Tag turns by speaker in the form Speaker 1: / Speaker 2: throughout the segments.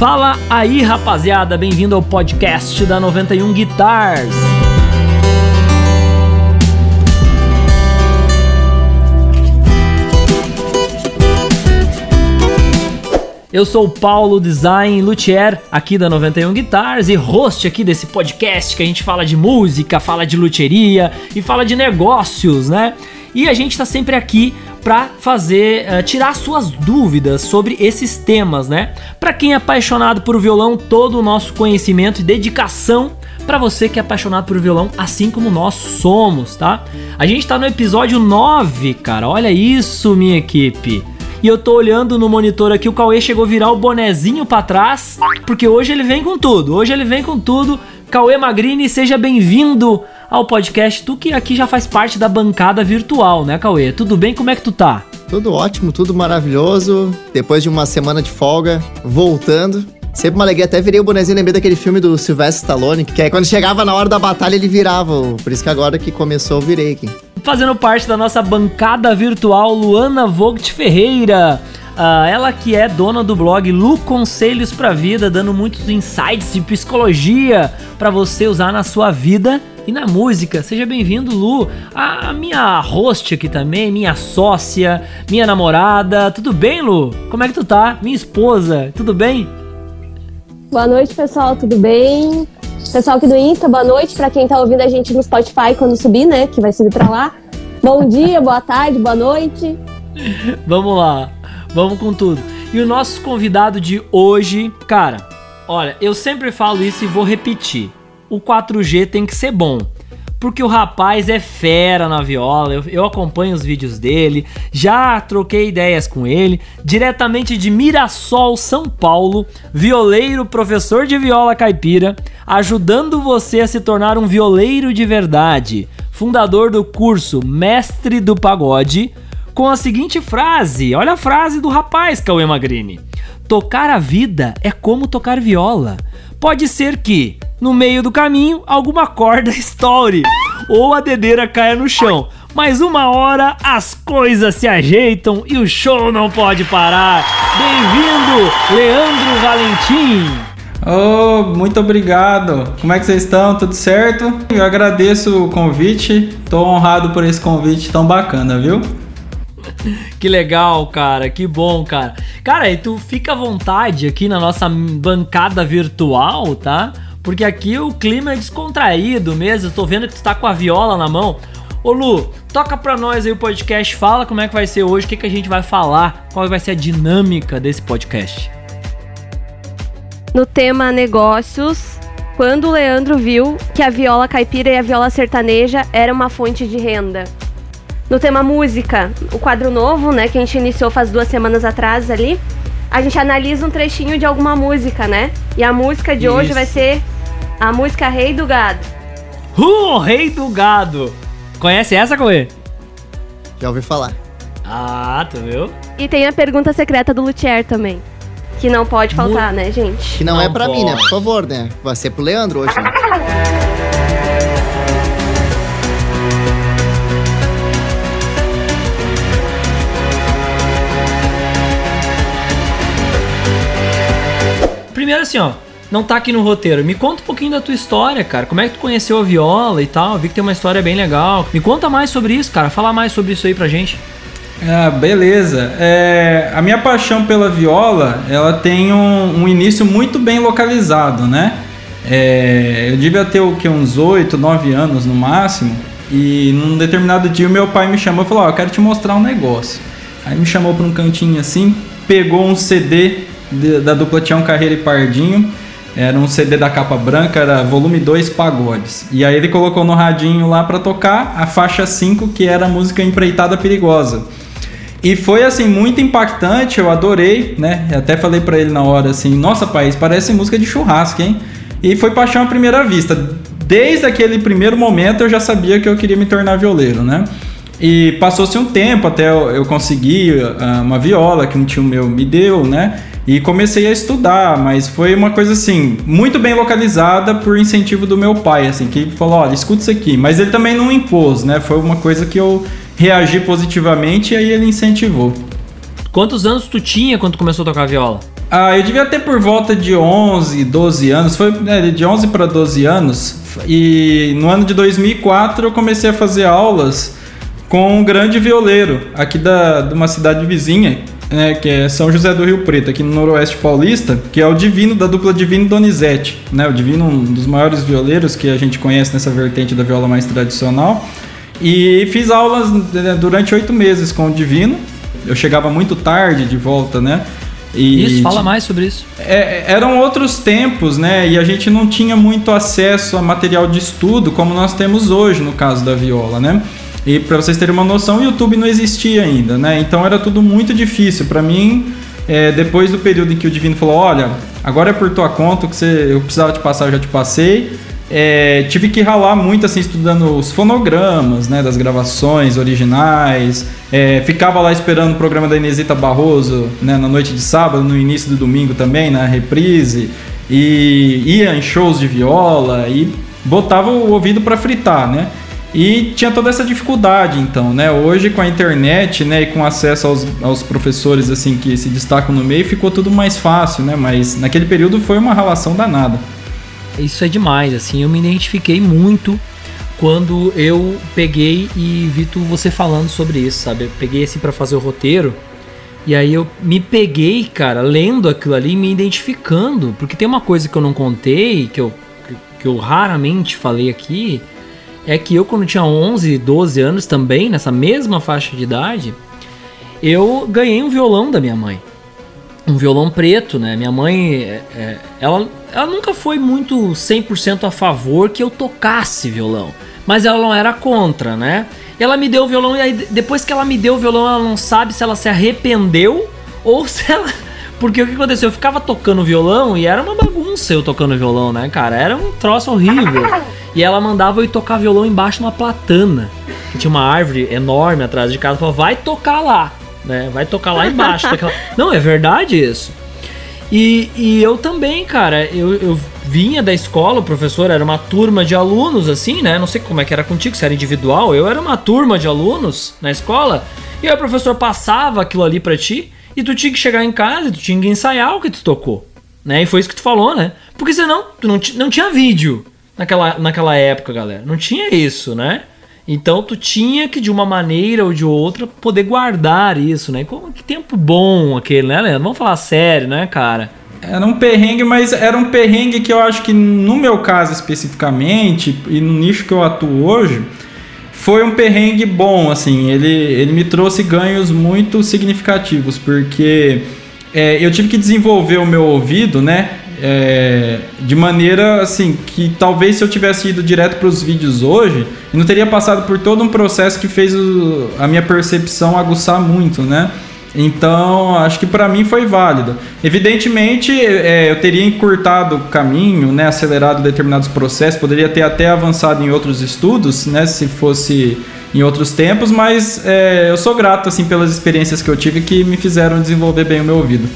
Speaker 1: Fala aí, rapaziada, bem-vindo ao podcast da 91 Guitars. Eu sou o Paulo Design Luthier, aqui da 91 Guitars e host aqui desse podcast que a gente fala de música, fala de luthieria e fala de negócios, né? E a gente tá sempre aqui para fazer uh, tirar suas dúvidas sobre esses temas, né? Para quem é apaixonado por violão, todo o nosso conhecimento e dedicação para você que é apaixonado por violão, assim como nós somos, tá? A gente tá no episódio 9, cara. Olha isso, minha equipe. E eu tô olhando no monitor aqui, o Cauê chegou a virar o bonezinho para trás, porque hoje ele vem com tudo. Hoje ele vem com tudo. Cauê Magrini, seja bem-vindo ao podcast. Tu que aqui já faz parte da bancada virtual, né, Cauê? Tudo bem? Como é que tu tá?
Speaker 2: Tudo ótimo, tudo maravilhoso. Depois de uma semana de folga, voltando. Sempre uma alegria, até virei o bonezinho, lembrei daquele filme do Sylvester Stallone, que aí quando chegava na hora da batalha ele virava, por isso que agora que começou eu virei aqui.
Speaker 1: Fazendo parte da nossa bancada virtual, Luana Vogt Ferreira. Uh, ela que é dona do blog Lu Conselhos para Vida, dando muitos insights de psicologia para você usar na sua vida e na música. Seja bem-vindo, Lu. A minha host aqui também, minha sócia, minha namorada. Tudo bem, Lu? Como é que tu tá? Minha esposa, tudo bem?
Speaker 3: Boa noite, pessoal, tudo bem? Pessoal aqui do Insta, boa noite para quem tá ouvindo a gente no Spotify quando subir, né? Que vai subir para lá. Bom dia, boa tarde, boa noite.
Speaker 1: Vamos lá, vamos com tudo. E o nosso convidado de hoje, cara, olha, eu sempre falo isso e vou repetir. O 4G tem que ser bom porque o rapaz é fera na viola. Eu, eu, acompanho os vídeos dele, já troquei ideias com ele, diretamente de Mirassol, São Paulo, violeiro, professor de viola caipira, ajudando você a se tornar um violeiro de verdade. Fundador do curso Mestre do Pagode, com a seguinte frase: olha a frase do rapaz, Cauê Magrini. Tocar a vida é como tocar viola. Pode ser que no meio do caminho alguma corda estoure ou a dedeira caia no chão. Mas uma hora as coisas se ajeitam e o show não pode parar. Bem-vindo, Leandro Valentim.
Speaker 4: Oh, muito obrigado. Como é que vocês estão? Tudo certo? Eu agradeço o convite. Tô honrado por esse convite tão bacana, viu?
Speaker 1: Que legal, cara. Que bom, cara. Cara, e tu fica à vontade aqui na nossa bancada virtual, tá? porque aqui o clima é descontraído mesmo. Eu tô vendo que tu tá com a viola na mão. Ô Lu, toca pra nós aí o podcast, fala como é que vai ser hoje, o que, que a gente vai falar, qual vai ser a dinâmica desse podcast.
Speaker 3: No tema negócios, quando o Leandro viu que a viola caipira e a viola sertaneja era uma fonte de renda. No tema música, o quadro novo, né, que a gente iniciou faz duas semanas atrás ali, a gente analisa um trechinho de alguma música, né? E a música de Isso. hoje vai ser a música Rei do Gado.
Speaker 1: Uh, Rei do Gado! Conhece essa, Coê?
Speaker 2: Já ouvi falar.
Speaker 1: Ah, tu viu?
Speaker 3: E tem a pergunta secreta do Luthier também. Que não pode faltar, Mu né, gente?
Speaker 2: Que não, não é pra pode. mim, né? Por favor, né? Vai ser pro Leandro hoje, né?
Speaker 1: Primeiro assim, ó, não tá aqui no roteiro. Me conta um pouquinho da tua história, cara. Como é que tu conheceu a viola e tal? Vi que tem uma história bem legal. Me conta mais sobre isso, cara. Fala mais sobre isso aí pra gente.
Speaker 4: Ah, beleza. É, a minha paixão pela viola, ela tem um, um início muito bem localizado, né? É, eu devia ter o que uns 8, 9 anos no máximo. E num determinado dia meu pai me chamou e falou: Ó, oh, eu quero te mostrar um negócio. Aí me chamou para um cantinho assim, pegou um CD da dupla Tião Carreira e Pardinho. Era um CD da capa branca, era volume 2 Pagodes. E aí ele colocou no radinho lá para tocar a faixa 5, que era a música Empreitada Perigosa. E foi assim muito impactante, eu adorei, né? Até falei para ele na hora assim: "Nossa, pai, parece música de churrasco, hein?" E foi paixão à primeira vista. Desde aquele primeiro momento eu já sabia que eu queria me tornar violeiro, né? E passou-se um tempo até eu conseguir ah, uma viola que um tio meu me deu, né? E comecei a estudar, mas foi uma coisa assim, muito bem localizada por incentivo do meu pai, assim, que falou, olha, escuta isso aqui. Mas ele também não impôs, né? Foi uma coisa que eu reagi positivamente e aí ele incentivou.
Speaker 1: Quantos anos tu tinha quando começou a tocar viola?
Speaker 4: Ah, eu devia ter por volta de 11, 12 anos, foi né, de 11 para 12 anos. E no ano de 2004 eu comecei a fazer aulas com um grande violeiro aqui da, de uma cidade vizinha, né, que é São José do Rio Preto, aqui no Noroeste Paulista, que é o Divino da dupla Divino Donizete, né? O Divino, um dos maiores violeiros que a gente conhece nessa vertente da viola mais tradicional. E fiz aulas né, durante oito meses com o Divino. Eu chegava muito tarde de volta, né?
Speaker 1: E isso, fala mais sobre isso.
Speaker 4: É, eram outros tempos, né? E a gente não tinha muito acesso a material de estudo como nós temos hoje no caso da viola, né? E para vocês terem uma noção, o YouTube não existia ainda, né? Então era tudo muito difícil. Para mim, é, depois do período em que o Divino falou: Olha, agora é por tua conta, que você, eu precisava te passar, eu já te passei. É, tive que ralar muito assim estudando os fonogramas né, das gravações originais é, ficava lá esperando o programa da Inesita Barroso né, na noite de sábado no início do domingo também na reprise e ia em shows de viola e botava o ouvido para fritar né e tinha toda essa dificuldade então né? Hoje com a internet né e com acesso aos, aos professores assim que se destacam no meio ficou tudo mais fácil né? Mas naquele período foi uma relação danada.
Speaker 1: Isso é demais, assim, eu me identifiquei muito quando eu peguei e vi tu, você falando sobre isso, sabe? Eu peguei assim para fazer o roteiro e aí eu me peguei, cara, lendo aquilo ali, me identificando, porque tem uma coisa que eu não contei, que eu, que eu raramente falei aqui, é que eu quando tinha 11, 12 anos também, nessa mesma faixa de idade, eu ganhei um violão da minha mãe. Um violão preto, né? Minha mãe, é, é ela ela nunca foi muito 100% a favor que eu tocasse violão, mas ela não era contra, né? Ela me deu o violão e aí depois que ela me deu o violão, ela não sabe se ela se arrependeu ou se ela porque o que aconteceu? Eu ficava tocando violão e era uma bagunça eu tocando violão, né, cara? Era um troço horrível. E ela mandava eu ir tocar violão embaixo de uma platana. Que tinha uma árvore enorme atrás de casa. Falava, vai tocar lá, né? Vai tocar lá embaixo. Não, é verdade isso. E, e eu também, cara, eu, eu vinha da escola, o professor era uma turma de alunos, assim, né? Não sei como é que era contigo, se era individual. Eu era uma turma de alunos na escola. E aí o professor passava aquilo ali para ti. E tu tinha que chegar em casa e tu tinha que ensaiar o que tu tocou. Né? E foi isso que tu falou, né? Porque senão tu não, não tinha vídeo naquela, naquela época, galera. Não tinha isso, né? Então tu tinha que de uma maneira ou de outra poder guardar isso, né? Como que tempo bom aquele, né, Leandro? Vamos falar sério, né, cara?
Speaker 4: Era um perrengue, mas era um perrengue que eu acho que no meu caso especificamente e no nicho que eu atuo hoje, foi um perrengue bom, assim, ele, ele me trouxe ganhos muito significativos, porque é, eu tive que desenvolver o meu ouvido, né? É, de maneira assim que talvez se eu tivesse ido direto para os vídeos hoje, não teria passado por todo um processo que fez o, a minha percepção aguçar muito, né? Então, acho que para mim foi válido. Evidentemente, é, eu teria encurtado o caminho, né, acelerado determinados processos, poderia ter até avançado em outros estudos, né, se fosse em outros tempos, mas é, eu sou grato assim pelas experiências que eu tive que me fizeram desenvolver bem o meu ouvido.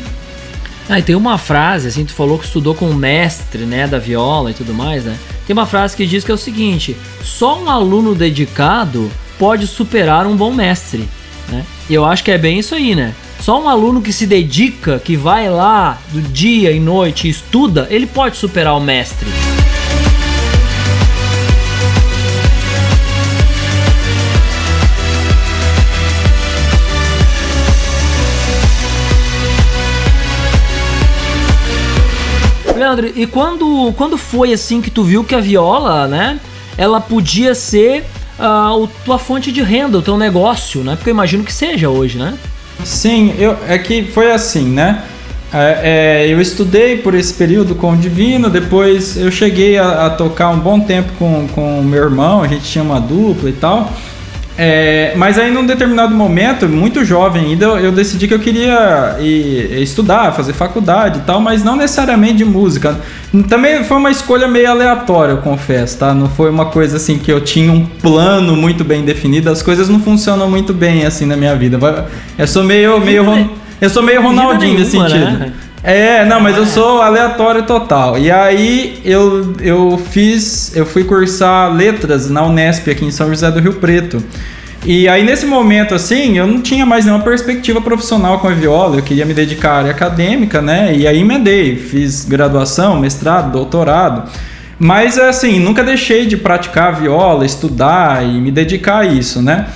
Speaker 1: Ah, e tem uma frase, assim, tu falou que estudou com um mestre, né, da viola e tudo mais, né? Tem uma frase que diz que é o seguinte: só um aluno dedicado pode superar um bom mestre, né? E eu acho que é bem isso aí, né? Só um aluno que se dedica, que vai lá do dia e noite e estuda, ele pode superar o mestre. Leandro, e quando, quando foi assim que tu viu que a viola, né, ela podia ser uh, a tua fonte de renda, o teu negócio, né? Porque eu imagino que seja hoje, né?
Speaker 4: Sim, eu, é que foi assim, né? É, é, eu estudei por esse período com o Divino, depois eu cheguei a, a tocar um bom tempo com o meu irmão, a gente tinha uma dupla e tal. É, mas aí num determinado momento, muito jovem ainda, eu, decidi que eu queria ir, estudar, fazer faculdade e tal, mas não necessariamente de música. Também foi uma escolha meio aleatória, eu confesso, tá? Não foi uma coisa assim que eu tinha um plano muito bem definido, as coisas não funcionam muito bem assim na minha vida. Eu sou meio, meio, eu sou meio Ronaldinho nesse sentido. Né? É, não, mas eu sou aleatório total. E aí eu, eu fiz, eu fui cursar letras na Unesp aqui em São José do Rio Preto. E aí nesse momento assim, eu não tinha mais nenhuma perspectiva profissional com a viola, eu queria me dedicar à área acadêmica, né? E aí emendei, fiz graduação, mestrado, doutorado. Mas assim, nunca deixei de praticar viola, estudar e me dedicar a isso, né?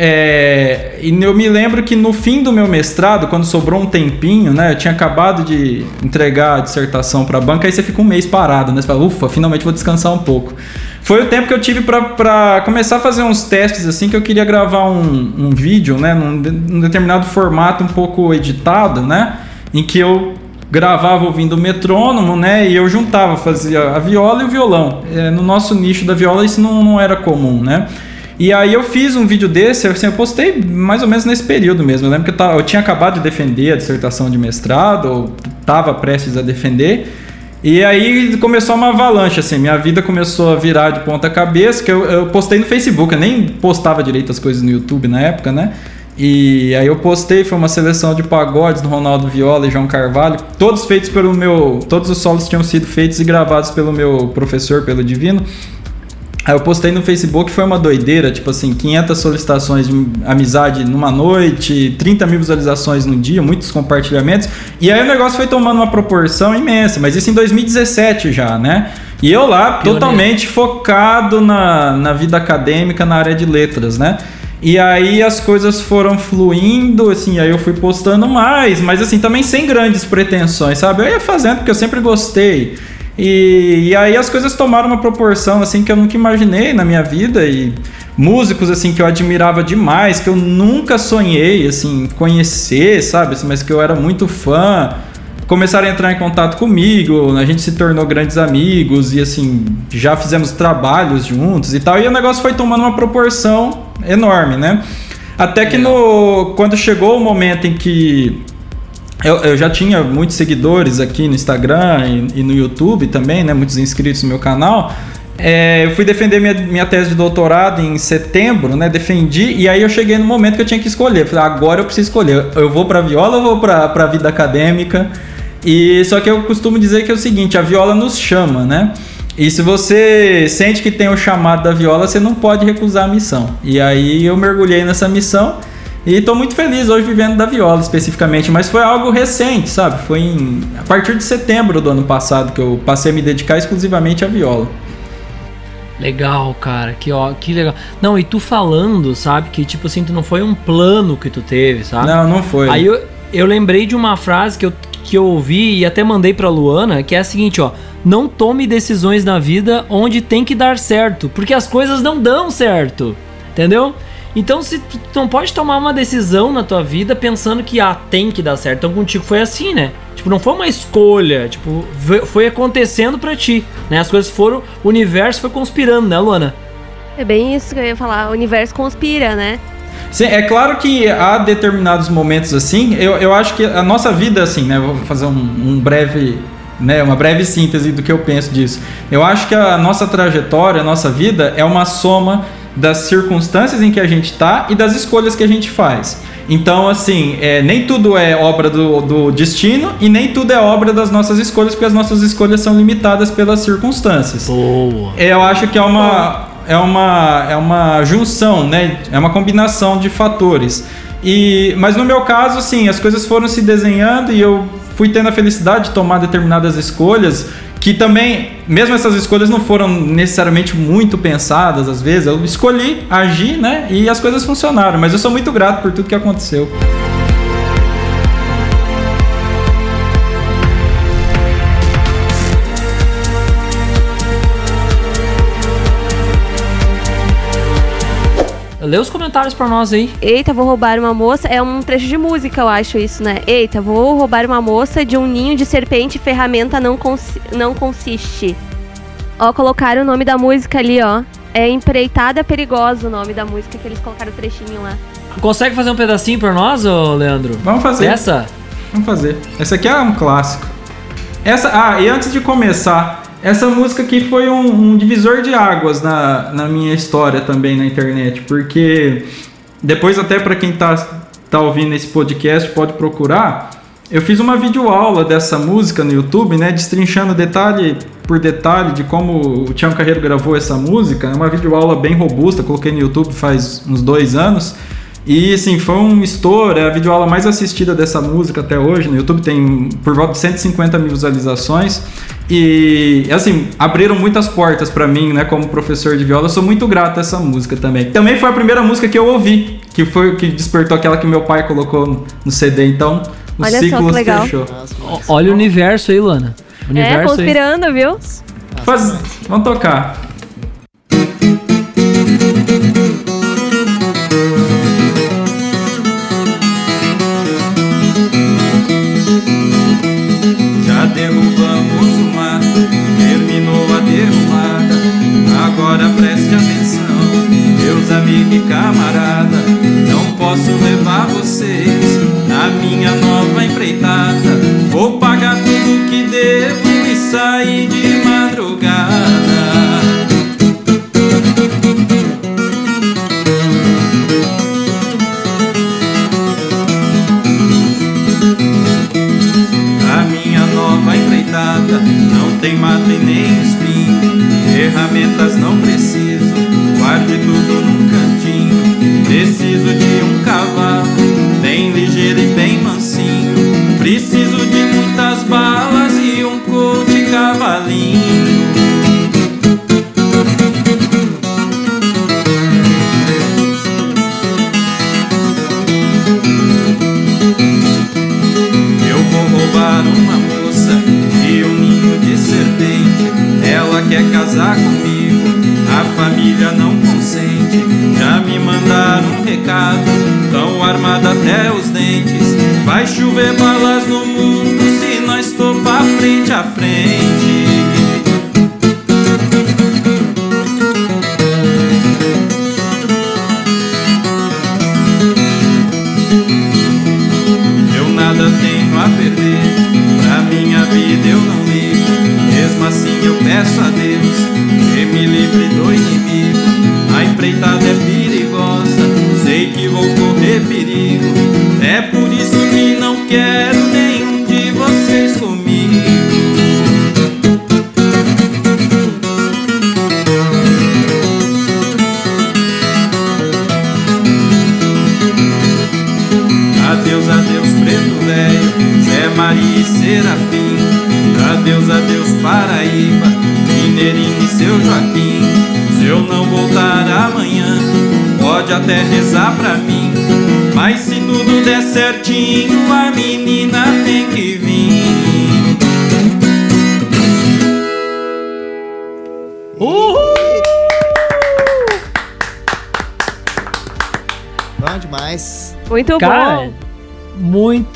Speaker 4: É, e eu me lembro que no fim do meu mestrado, quando sobrou um tempinho, né? Eu tinha acabado de entregar a dissertação para a banca, aí você fica um mês parado, né? Você fala, ufa, finalmente vou descansar um pouco. Foi o tempo que eu tive para começar a fazer uns testes, assim, que eu queria gravar um, um vídeo, né? Num, num determinado formato um pouco editado, né? Em que eu gravava ouvindo o metrônomo, né? E eu juntava, fazia a viola e o violão. É, no nosso nicho da viola isso não, não era comum, né? E aí eu fiz um vídeo desse, assim, eu postei mais ou menos nesse período mesmo. Eu lembro que eu, tava, eu tinha acabado de defender a dissertação de mestrado, ou estava prestes a defender. E aí começou uma avalanche, assim, minha vida começou a virar de ponta cabeça, que eu, eu postei no Facebook, eu nem postava direito as coisas no YouTube na época, né? E aí eu postei, foi uma seleção de pagodes do Ronaldo Viola e João Carvalho, todos feitos pelo meu, todos os solos tinham sido feitos e gravados pelo meu professor, pelo Divino. Aí eu postei no Facebook, foi uma doideira, tipo assim, 500 solicitações de amizade numa noite, 30 mil visualizações no dia, muitos compartilhamentos. E aí o negócio foi tomando uma proporção imensa, mas isso em 2017 já, né? E eu lá, Pioneiro. totalmente focado na, na vida acadêmica, na área de letras, né? E aí as coisas foram fluindo, assim, aí eu fui postando mais, mas assim, também sem grandes pretensões, sabe? Eu ia fazendo porque eu sempre gostei. E, e, aí as coisas tomaram uma proporção assim que eu nunca imaginei na minha vida e músicos assim que eu admirava demais, que eu nunca sonhei assim conhecer, sabe? Assim, mas que eu era muito fã, começaram a entrar em contato comigo, a gente se tornou grandes amigos e assim, já fizemos trabalhos juntos e tal, e o negócio foi tomando uma proporção enorme, né? Até que no quando chegou o momento em que eu, eu, já tinha muitos seguidores aqui no Instagram e, e, no YouTube também, né? Muitos inscritos no meu canal. É, eu fui defender minha, minha tese de doutorado em setembro, né? Defendi, e aí eu cheguei no momento que eu tinha que escolher. Falei, agora eu preciso escolher. Eu vou para viola ou vou para a vida acadêmica? E só que eu costumo dizer que é o seguinte: a viola nos chama, né? E se você sente que tem o chamado da viola, você não pode recusar a missão. E aí eu mergulhei nessa missão. E estou muito feliz hoje vivendo da viola especificamente, mas foi algo recente, sabe? Foi em, a partir de setembro do ano passado que eu passei a me dedicar exclusivamente à viola.
Speaker 1: Legal, cara, que, ó, que legal. Não, e tu falando, sabe, que tipo assim, tu não foi um plano que tu teve, sabe?
Speaker 4: Não, não foi.
Speaker 1: Aí eu, eu lembrei de uma frase que eu, que eu ouvi e até mandei pra Luana, que é a seguinte, ó. Não tome decisões na vida onde tem que dar certo, porque as coisas não dão certo, entendeu? Então, se tu não pode tomar uma decisão na tua vida pensando que ah, tem que dar certo. Então, contigo foi assim, né? Tipo, não foi uma escolha, tipo, foi acontecendo para ti, né? As coisas foram, o universo foi conspirando, né, Luana?
Speaker 3: É bem isso que eu ia falar, o universo conspira, né?
Speaker 4: Sim, é claro que há determinados momentos assim, eu, eu acho que a nossa vida, assim, né? Vou fazer um, um breve né, uma breve síntese do que eu penso disso. Eu acho que a nossa trajetória, a nossa vida é uma soma das circunstâncias em que a gente está e das escolhas que a gente faz. Então, assim, é, nem tudo é obra do, do, destino e nem tudo é obra das nossas escolhas, porque as nossas escolhas são limitadas pelas circunstâncias.
Speaker 1: Boa.
Speaker 4: Eu acho que é uma, é uma, é uma junção, né? É uma combinação de fatores. E, mas no meu caso, sim, as coisas foram se desenhando e eu fui tendo a felicidade de tomar determinadas escolhas que também, mesmo essas escolhas não foram necessariamente muito pensadas às vezes, eu escolhi agir, né? E as coisas funcionaram, mas eu sou muito grato por tudo que aconteceu.
Speaker 1: Lê os comentários pra nós aí.
Speaker 3: Eita, vou roubar uma moça. É um trecho de música, eu acho isso, né? Eita, vou roubar uma moça de um ninho de serpente, ferramenta não, cons não consiste. Ó, colocaram o nome da música ali, ó. É Empreitada Perigosa o nome da música que eles colocaram o trechinho lá.
Speaker 1: Consegue fazer um pedacinho pra nós, ô Leandro?
Speaker 4: Vamos fazer.
Speaker 1: Essa?
Speaker 4: Vamos fazer. Essa aqui é um clássico. Essa, ah, e antes de começar, essa música aqui foi um, um, divisor de águas na, na minha história também na internet, porque depois até para quem tá, tá ouvindo esse podcast pode procurar. Eu fiz uma videoaula dessa música no YouTube, né? Destrinchando detalhe por detalhe de como o Tião Carreiro gravou essa música. É uma videoaula bem robusta, coloquei no YouTube faz uns dois anos. E assim, foi um estouro, é a videoaula mais assistida dessa música até hoje. No YouTube tem por volta de 150 mil visualizações. E assim, abriram muitas portas para mim, né, como professor de viola. Eu sou muito grato a essa música também. Também foi a primeira música que eu ouvi, que foi o que despertou aquela que meu pai colocou no CD. Então, o
Speaker 3: Olha só
Speaker 4: ciclo
Speaker 3: que legal.
Speaker 4: fechou.
Speaker 1: Olha o universo aí, Lana. O
Speaker 3: É,
Speaker 1: universo aí.
Speaker 3: conspirando, viu?
Speaker 4: Faz... Vamos tocar. Meus amigos e camarada. Não posso levar vocês na minha nova empreitada. Vou pagar tudo que devo e sair de madrugada. A minha nova empreitada não tem mata e nem espinho. Ferramentas não preciso, guarde tudo cantinho. Preciso de um cavalo, bem ligeiro e bem mansinho. Preciso de recado, tão armada até os dentes. Vai chover balas no mundo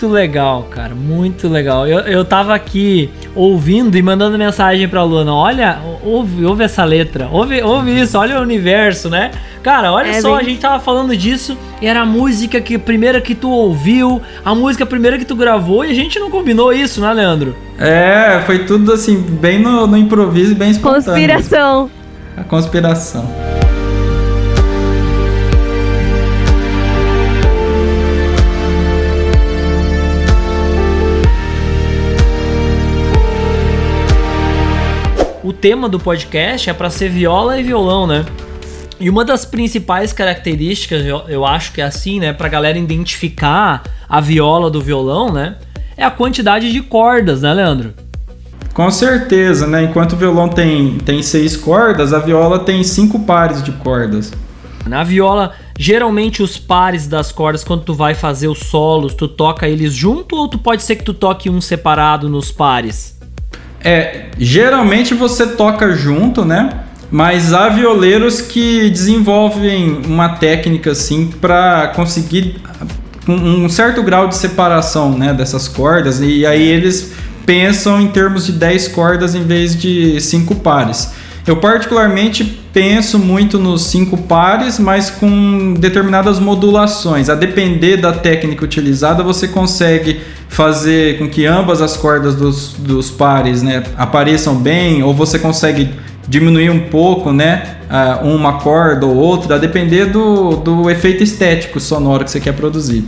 Speaker 3: muito
Speaker 1: legal, cara, muito legal. Eu, eu tava aqui ouvindo e mandando mensagem pra Luna. Olha, ouve, ouve essa letra, ouve, ouve isso, olha o universo, né? Cara, olha
Speaker 3: É
Speaker 1: só,
Speaker 3: bem-
Speaker 1: a gente tava falando disso e era a música que primeira que tu ouviu, a música primeira que tu gravou e a gente não combinou isso, né, Leandro?
Speaker 4: É, foi tudo assim, bem no, no improviso e bem espontâneo.
Speaker 3: Conspiração.
Speaker 4: A conspiração.
Speaker 1: Tema do podcast é pra ser viola e violão, né? E uma das principais características, eu, eu acho que é assim, né, pra galera identificar a viola do violão, né, é a quantidade de cordas, né, Leandro?
Speaker 4: Com certeza, né? Enquanto o violão tem, tem seis cordas, a viola tem cinco pares de cordas.
Speaker 1: Na viola, geralmente os pares das cordas, quando tu vai fazer os solos, tu toca eles junto ou tu pode ser que tu toque um separado nos pares?
Speaker 4: É, geralmente você toca junto, né? Mas há violeiros que desenvolvem uma técnica assim para conseguir um certo grau de separação, né, dessas cordas e aí eles pensam em termos de 10 cordas em vez de 5 pares. Eu particularmente penso muito nos cinco pares, mas com determinadas modulações. A depender da técnica utilizada, você consegue fazer com que ambas as cordas dos, dos pares né, apareçam bem, ou você consegue diminuir um pouco né, uma corda ou outra, a depender do, do efeito estético sonoro que você quer produzir.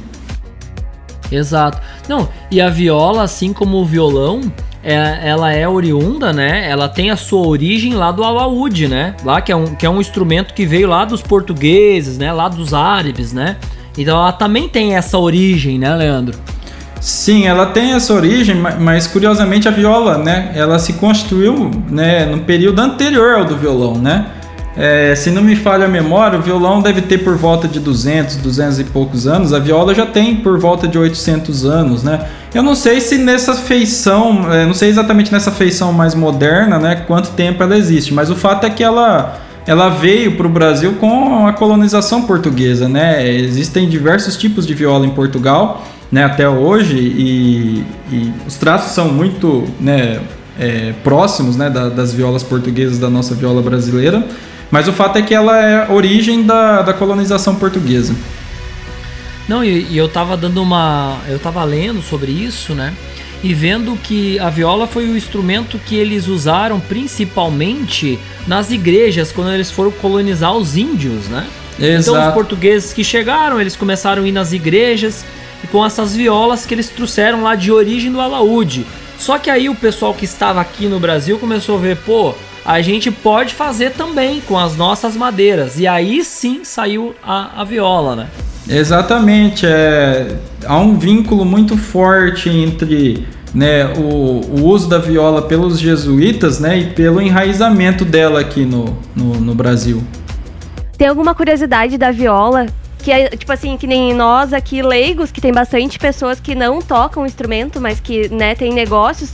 Speaker 1: Exato. Não, e a viola, assim como o violão, ela é oriunda, né? Ela tem a sua origem lá do alaúde, né? Lá que é, um, que é um instrumento que veio lá dos portugueses, né? Lá dos árabes, né? Então ela também tem essa origem, né, Leandro?
Speaker 4: Sim, ela tem essa origem, mas curiosamente a viola, né? Ela se construiu, né, no período anterior ao do violão, né? É, se não me falha a memória, o violão deve ter por volta de 200, 200 e poucos anos. A viola já tem por volta de 800 anos, né? Eu não sei se nessa feição, é, não sei exatamente nessa feição mais moderna, né? Quanto tempo ela existe, mas o fato é que ela ela veio para o Brasil com a colonização portuguesa, né? Existem diversos tipos de viola em Portugal, né? Até hoje e, e os traços são muito, né? É, próximos, né? Da, das violas portuguesas da nossa viola brasileira. Mas o fato é que ela é origem da, da colonização portuguesa.
Speaker 1: Não, e, e eu tava dando uma. Eu tava lendo sobre isso, né? E vendo que a viola foi o instrumento que eles usaram principalmente nas igrejas quando eles foram colonizar os índios, né? Exato. Então os portugueses que chegaram, eles começaram a ir nas igrejas e com essas violas que eles trouxeram lá de origem do alaúde. Só que aí o pessoal que estava aqui no Brasil começou a ver, pô, a gente pode fazer também com as nossas madeiras. E aí sim saiu a, a viola, né?
Speaker 4: Exatamente. É, há um vínculo muito forte entre né, o, o, uso da viola pelos jesuítas né, e pelo enraizamento dela aqui no, no, no Brasil.
Speaker 3: Tem alguma curiosidade da viola que é, tipo assim, que nem nós aqui leigos, que tem bastante pessoas que não tocam o instrumento, mas que, né, tem negócios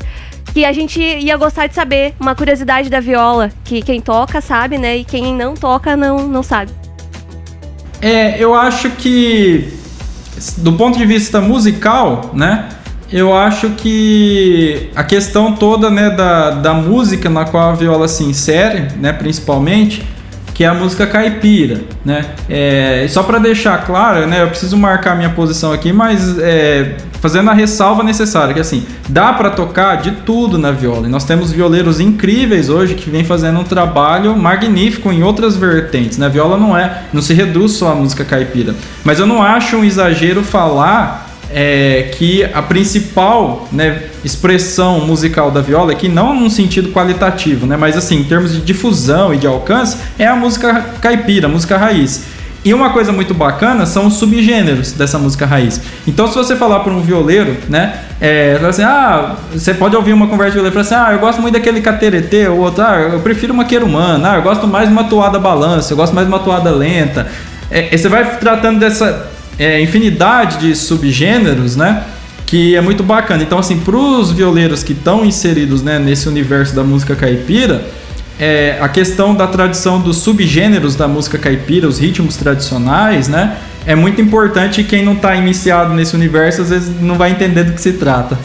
Speaker 3: que a gente ia gostar de saber uma curiosidade da viola, que quem toca sabe, né? E quem não toca não, não sabe.
Speaker 4: É, eu acho que do ponto de vista musical, né? Eu acho que a questão toda né, da, da música na qual a viola se insere, né, principalmente, que é a música caipira, né? É, só para deixar claro, né, eu preciso marcar minha posição aqui, mas é, fazendo a ressalva necessária, que assim, dá para tocar de tudo na viola. E nós temos violeiros incríveis hoje que vêm fazendo um trabalho magnífico em outras vertentes. Né? A viola não é, não se reduz só à música caipira. Mas eu não acho um exagero falar é, que a principal né, expressão musical da viola, aqui não num sentido qualitativo, né, mas assim, em termos de difusão e de alcance, é a música caipira, a música raiz. E uma coisa muito bacana são os subgêneros dessa música raiz. Então, se você falar para um violeiro, né, é, assim, ah, você pode ouvir uma conversa de violeiro e falar assim, ah, eu gosto muito daquele cateretê, ou outro, ah, eu prefiro uma querumana, ah, eu gosto mais de uma toada balança, eu gosto mais de uma toada lenta. É, você vai tratando dessa é, infinidade de subgêneros, né? Que é muito bacana. Então, assim, para os violeiros que estão inseridos né, nesse universo da música caipira, é, a questão da tradição dos subgêneros da música caipira, os ritmos tradicionais, né? É muito importante e quem não está iniciado nesse universo às vezes não vai entender do que se trata.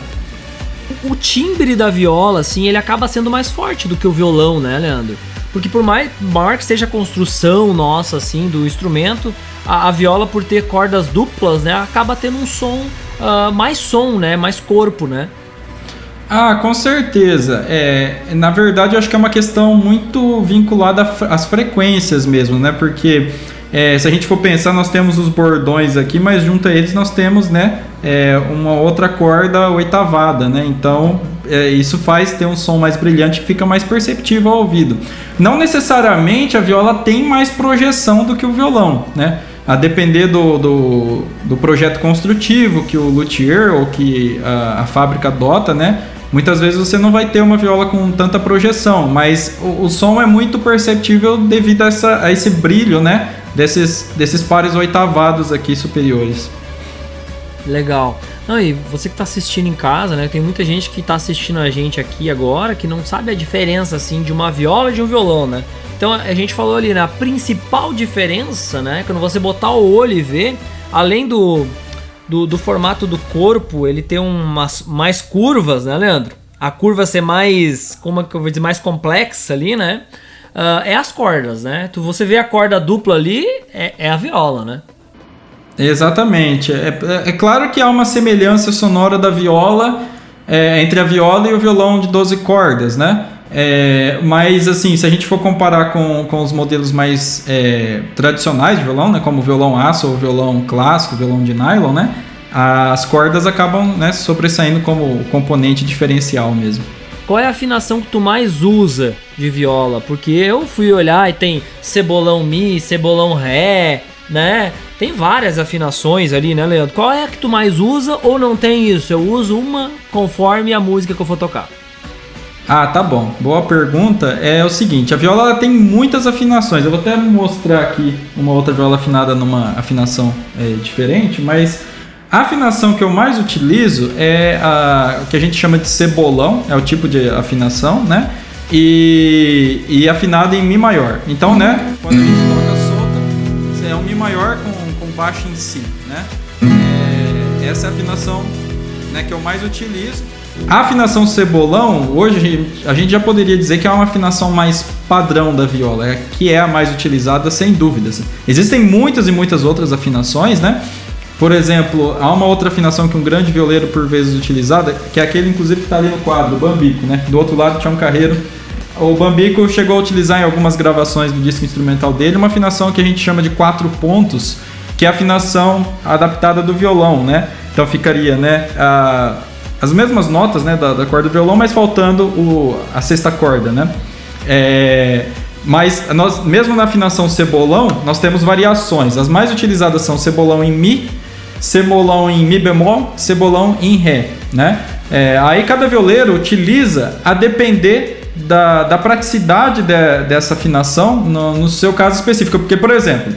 Speaker 1: O timbre da viola, assim, ele acaba sendo mais forte do que o violão, né, Leandro? Porque por mais maior que seja a construção nossa, assim, do instrumento, a, a viola, por ter cordas duplas, né, acaba tendo um som, uh, mais som, né, mais corpo, né?
Speaker 4: Ah, com certeza. É, na verdade, eu acho que é uma questão muito vinculada às frequências mesmo, né? Porque é, se a gente for pensar, nós temos os bordões aqui, mas junto a eles nós temos, né, é, uma outra corda oitavada, né? Então é, isso faz ter um som mais brilhante que fica mais perceptível ao ouvido. Não necessariamente a viola tem mais projeção do que o violão, né? A depender do, do, do projeto construtivo que o luthier ou que a, a, fábrica adota, né? Muitas vezes você não vai ter uma viola com tanta projeção, mas o, o som é muito perceptível devido a, essa, a esse brilho, né? Desses, desses pares oitavados aqui superiores.
Speaker 1: Legal. Não, e você que está assistindo em casa, né? Tem muita gente que está assistindo a gente aqui agora que não sabe a diferença assim de uma viola e de um violão, né? Então a gente falou ali, né? A principal diferença, né? Quando você botar o olho e ver, além do, do, do formato do corpo, ele tem umas mais curvas, né, Leandro? A curva ser mais, como é que eu vou dizer, mais complexa ali, né? Uh, é as cordas, né? Tu, você vê a corda dupla ali, é, é a viola, né?
Speaker 4: Exatamente. É, é, é, claro que há uma semelhança sonora da viola é, entre a viola e o violão de 12 cordas, né? É, mas assim, se a gente for comparar com, com os modelos mais é, tradicionais de violão, né, como violão aço ou violão clássico, violão de nylon, né, as cordas acabam né, sobressaindo como componente diferencial mesmo.
Speaker 1: Qual é a afinação que tu mais usa de viola? Porque eu fui olhar e tem cebolão mi, cebolão ré, né? Tem várias afinações ali, né, Leandro? Qual é a que tu mais usa ou não tem isso? Eu uso uma conforme a música que eu for tocar.
Speaker 4: Ah, tá bom. Boa pergunta. É o seguinte, a viola ela tem muitas afinações. Eu vou até mostrar aqui uma outra viola afinada numa afinação é, diferente, mas a afinação que eu mais utilizo é a que a gente chama de cebolão, é o tipo de afinação, né? E, e afinado em Mi maior. Então, né, quando a gente toca solta, é um Mi maior com, com baixo em Si, né? É, essa é a afinação né, que eu mais utilizo. A afinação cebolão, hoje a gente já poderia dizer que é uma afinação mais padrão da viola, é, que é a mais utilizada sem dúvidas. Existem muitas e muitas outras afinações, né? Por exemplo, há uma outra afinação que um grande violeiro por vezes utilizada, que é aquele inclusive que está ali no quadro, o bambico, né? Do outro lado tinha um carreiro. O bambico chegou a utilizar em algumas gravações do disco instrumental dele uma afinação que a gente chama de quatro pontos, que é a afinação adaptada do violão, né? Então ficaria, né? A, as mesmas notas, né, da, da corda do violão, mas faltando o, a sexta corda, né? É, mas nós, mesmo na afinação cebolão, nós temos variações. As mais utilizadas são cebolão em mi, cebolão em mi bemol, cebolão em ré, né? É, aí cada violeiro utiliza a depender da, da praticidade de, dessa afinação no, no, seu caso específico. Porque, por exemplo,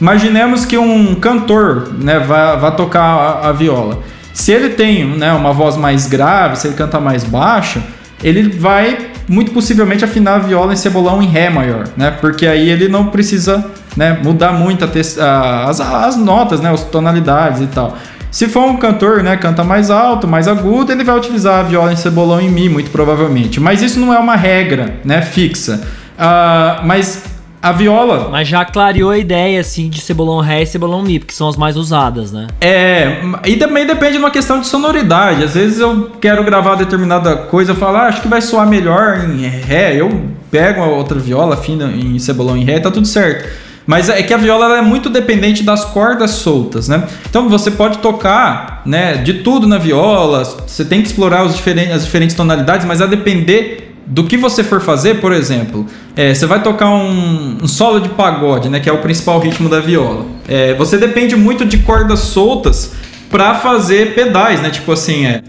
Speaker 4: imaginemos que um cantor né, vá, vá tocar a, a viola. Se ele tem né, uma voz mais grave, se ele canta mais baixo, ele vai muito possivelmente afinar a viola em cebolão em Ré maior, né? Porque aí ele não precisa né, mudar muito a as, as notas, né, as tonalidades e tal. Se for um cantor, né, canta mais alto, mais agudo, ele vai utilizar a viola em cebolão em mi, muito provavelmente. Mas isso não é uma regra, né, fixa. Uh, mas a viola.
Speaker 1: Mas já clareou a ideia, assim, de cebolão ré e cebolão mi, porque são as mais usadas, né?
Speaker 4: É, e também depende de uma questão de sonoridade. Às vezes eu quero gravar determinada coisa, eu falo, ah, acho que vai soar melhor em ré. Eu pego a outra viola, fina em cebolão em ré, tá tudo certo. Mas é que a viola é muito dependente das cordas soltas, né? Então você pode tocar, né, de tudo na viola. Você tem que explorar diferentes, as diferentes tonalidades, mas a depender do que você for fazer, por exemplo, é, você vai tocar um, um, solo de pagode, né, que é o principal ritmo da viola. É, você depende muito de cordas soltas para fazer pedais, né? Tipo assim, é.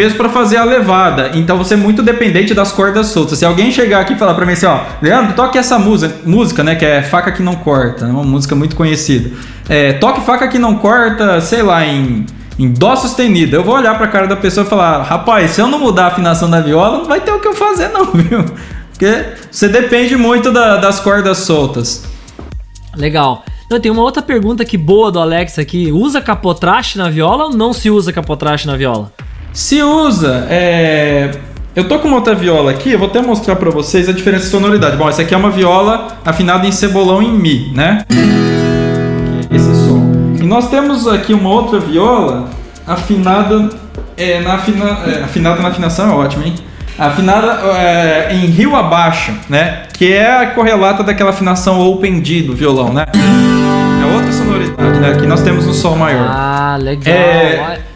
Speaker 4: Mesmo para fazer a levada. Então você é muito dependente das cordas soltas. Se alguém chegar aqui e falar para mim assim, ó, Leandro, toque essa música, música, né, que é Faca que não corta, uma música muito conhecida. É, toque Faca que não corta, sei lá, em em dó sustenido. Eu vou olhar para a cara da pessoa e falar: "Rapaz, se eu não mudar a afinação da viola, não vai ter o que eu fazer não, viu?" Porque você depende muito da, das cordas soltas.
Speaker 1: Legal. Não, tem uma outra pergunta que boa do Alex aqui. Usa capotraste na viola ou não se usa capotraste na viola?
Speaker 4: Se usa, é... eu tô com uma outra viola aqui, eu vou até mostrar para vocês a diferença de sonoridade. Bom, essa aqui é uma viola afinada em cebolão em mi, né? Esse som. E nós temos aqui uma outra viola afinada é, na afina... É, afinada na afinação é ótimo, hein? Afinada é, em rio abaixo, né? Que é a correlata daquela afinação open D do violão, né? É outra sonoridade, né? Aqui nós temos um sol maior.
Speaker 1: Ah, legal. É...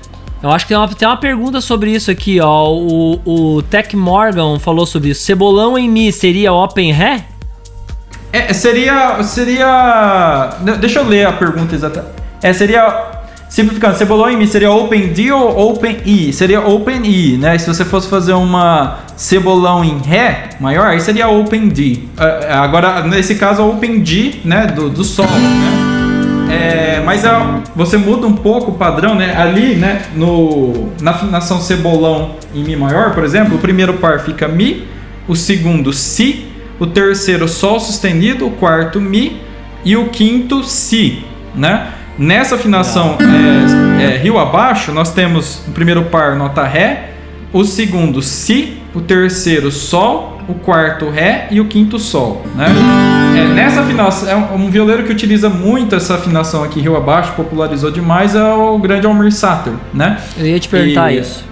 Speaker 1: Eu acho que tem uma, tem uma pergunta sobre isso aqui, ó. O, o Tech Morgan falou sobre isso. Cebolão em Mi seria Open Ré?
Speaker 4: É, seria. Seria. Deixa eu ler a pergunta exata. É, seria. Simplificando, cebolão em Mi seria Open D ou Open I? Seria Open I, né? Se você fosse fazer uma cebolão em Ré maior, aí seria Open D. É, agora, nesse caso, Open D, né? Do, do solo, né? É, mas a, você muda um pouco o padrão, né? Ali, né, no, na afinação cebolão em Mi maior, por exemplo, o primeiro par fica Mi, o segundo Si, o terceiro Sol sustenido, o quarto Mi e o quinto Si, né? Nessa afinação é, é, Rio abaixo, nós temos o primeiro par nota Ré, o segundo Si, o terceiro Sol, o quarto Ré e o quinto Sol, né? É, nessa afinação, é um, um violeiro que utiliza muito essa afinação aqui, Rio Abaixo, popularizou demais, é o grande Almir Sater, né?
Speaker 1: Eu ia te perguntar
Speaker 4: E-
Speaker 1: isso.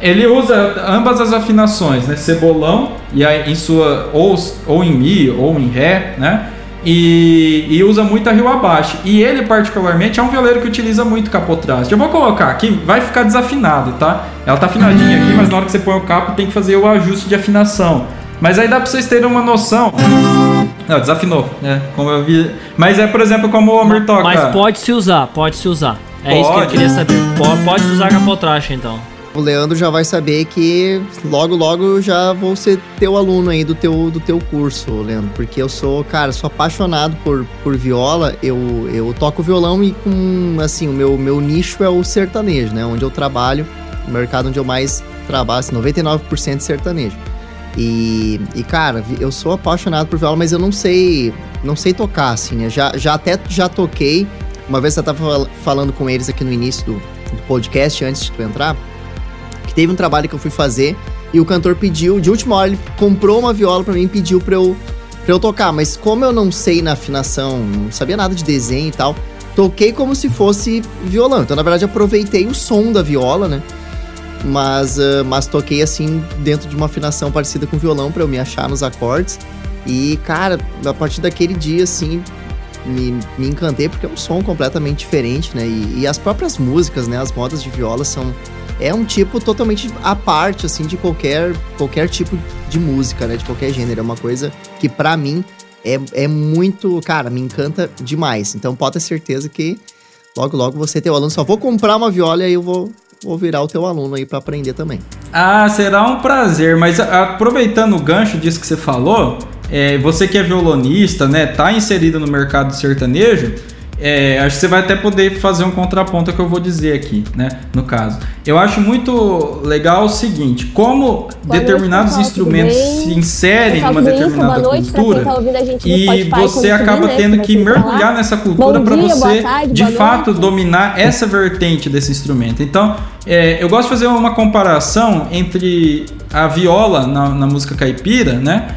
Speaker 4: Ele usa ambas as afinações, né? Cebolão, e aí em sua. Ou, ou em Mi, ou em Ré, né? E, e usa muito a Rio abaixo. E ele, particularmente, é um violeiro que utiliza muito capotraste. Eu vou colocar aqui, vai ficar desafinado, tá? Ela tá afinadinha aqui, mas na hora que você põe o capo tem que fazer o ajuste de afinação. Mas aí dá pra vocês terem uma noção. Não, desafinou, né? Como eu vi. Mas é, por exemplo, como o Almir toca.
Speaker 1: Mas pode se usar, pode se usar. É isso que eu
Speaker 4: Pode.
Speaker 1: queria saber. Pode, pode se usar capotraste, então.
Speaker 2: O Leandro já vai saber que logo, logo já vou ser teu aluno aí do teu, do teu curso, Leandro. Porque eu sou, cara, sou apaixonado por, por viola. Eu, eu toco violão e com, assim, o meu, meu nicho é o sertanejo, né? Onde eu trabalho, o mercado onde eu mais trabalho, assim, 99% sertanejo. E, e, cara, eu sou apaixonado por viola, mas eu não sei, não sei tocar, assim, né? Já, já até já toquei. Uma vez eu tava fal- falando com eles aqui no início do, do podcast, antes de tu entrar que teve um trabalho que eu fui fazer e o cantor pediu, de última hora, ele comprou uma viola pra mim e pediu pra eu, pra eu tocar. Mas como eu não sei na afinação, não sabia nada de desenho e tal, toquei como se fosse violão. Então, na verdade, aproveitei o som da viola, né? Mas, ah, mas toquei assim dentro de uma afinação parecida com violão pra eu me achar nos acordes. E, cara, a partir daquele dia, assim, me, me encantei porque é um som completamente diferente, né? E, e as próprias músicas, né? As modas de viola são é um tipo totalmente à parte, assim, de qualquer, qualquer tipo de música, né? De qualquer gênero. É uma coisa que, pra mim, é, é muito. Cara, me encanta demais. Então, pode ter certeza que logo, logo você teu aluno. Só vou comprar uma viola e eu vou, vou virar o teu aluno aí pra aprender também.
Speaker 4: Ah, será um prazer. Mas aproveitando o gancho disso que você falou, é, você que é violonista, né, tá inserido no mercado sertanejo, é, acho que você vai até poder fazer um contraponto que eu vou dizer aqui, né, no caso. Eu acho muito legal o seguinte, como
Speaker 5: Boa
Speaker 4: determinados
Speaker 5: noite,
Speaker 4: instrumentos se inserem
Speaker 5: Pessoal,
Speaker 4: numa determinada
Speaker 5: noite
Speaker 4: cultura,
Speaker 5: tá
Speaker 4: e
Speaker 5: Spotify,
Speaker 4: você acaba
Speaker 5: né,
Speaker 4: tendo
Speaker 5: que ser
Speaker 4: mergulhar nessa cultura para você
Speaker 5: tarde,
Speaker 4: de fato
Speaker 5: noite.
Speaker 4: dominar essa vertente desse instrumento. Então, é, eu gosto de fazer uma comparação entre a viola na, na música caipira, né?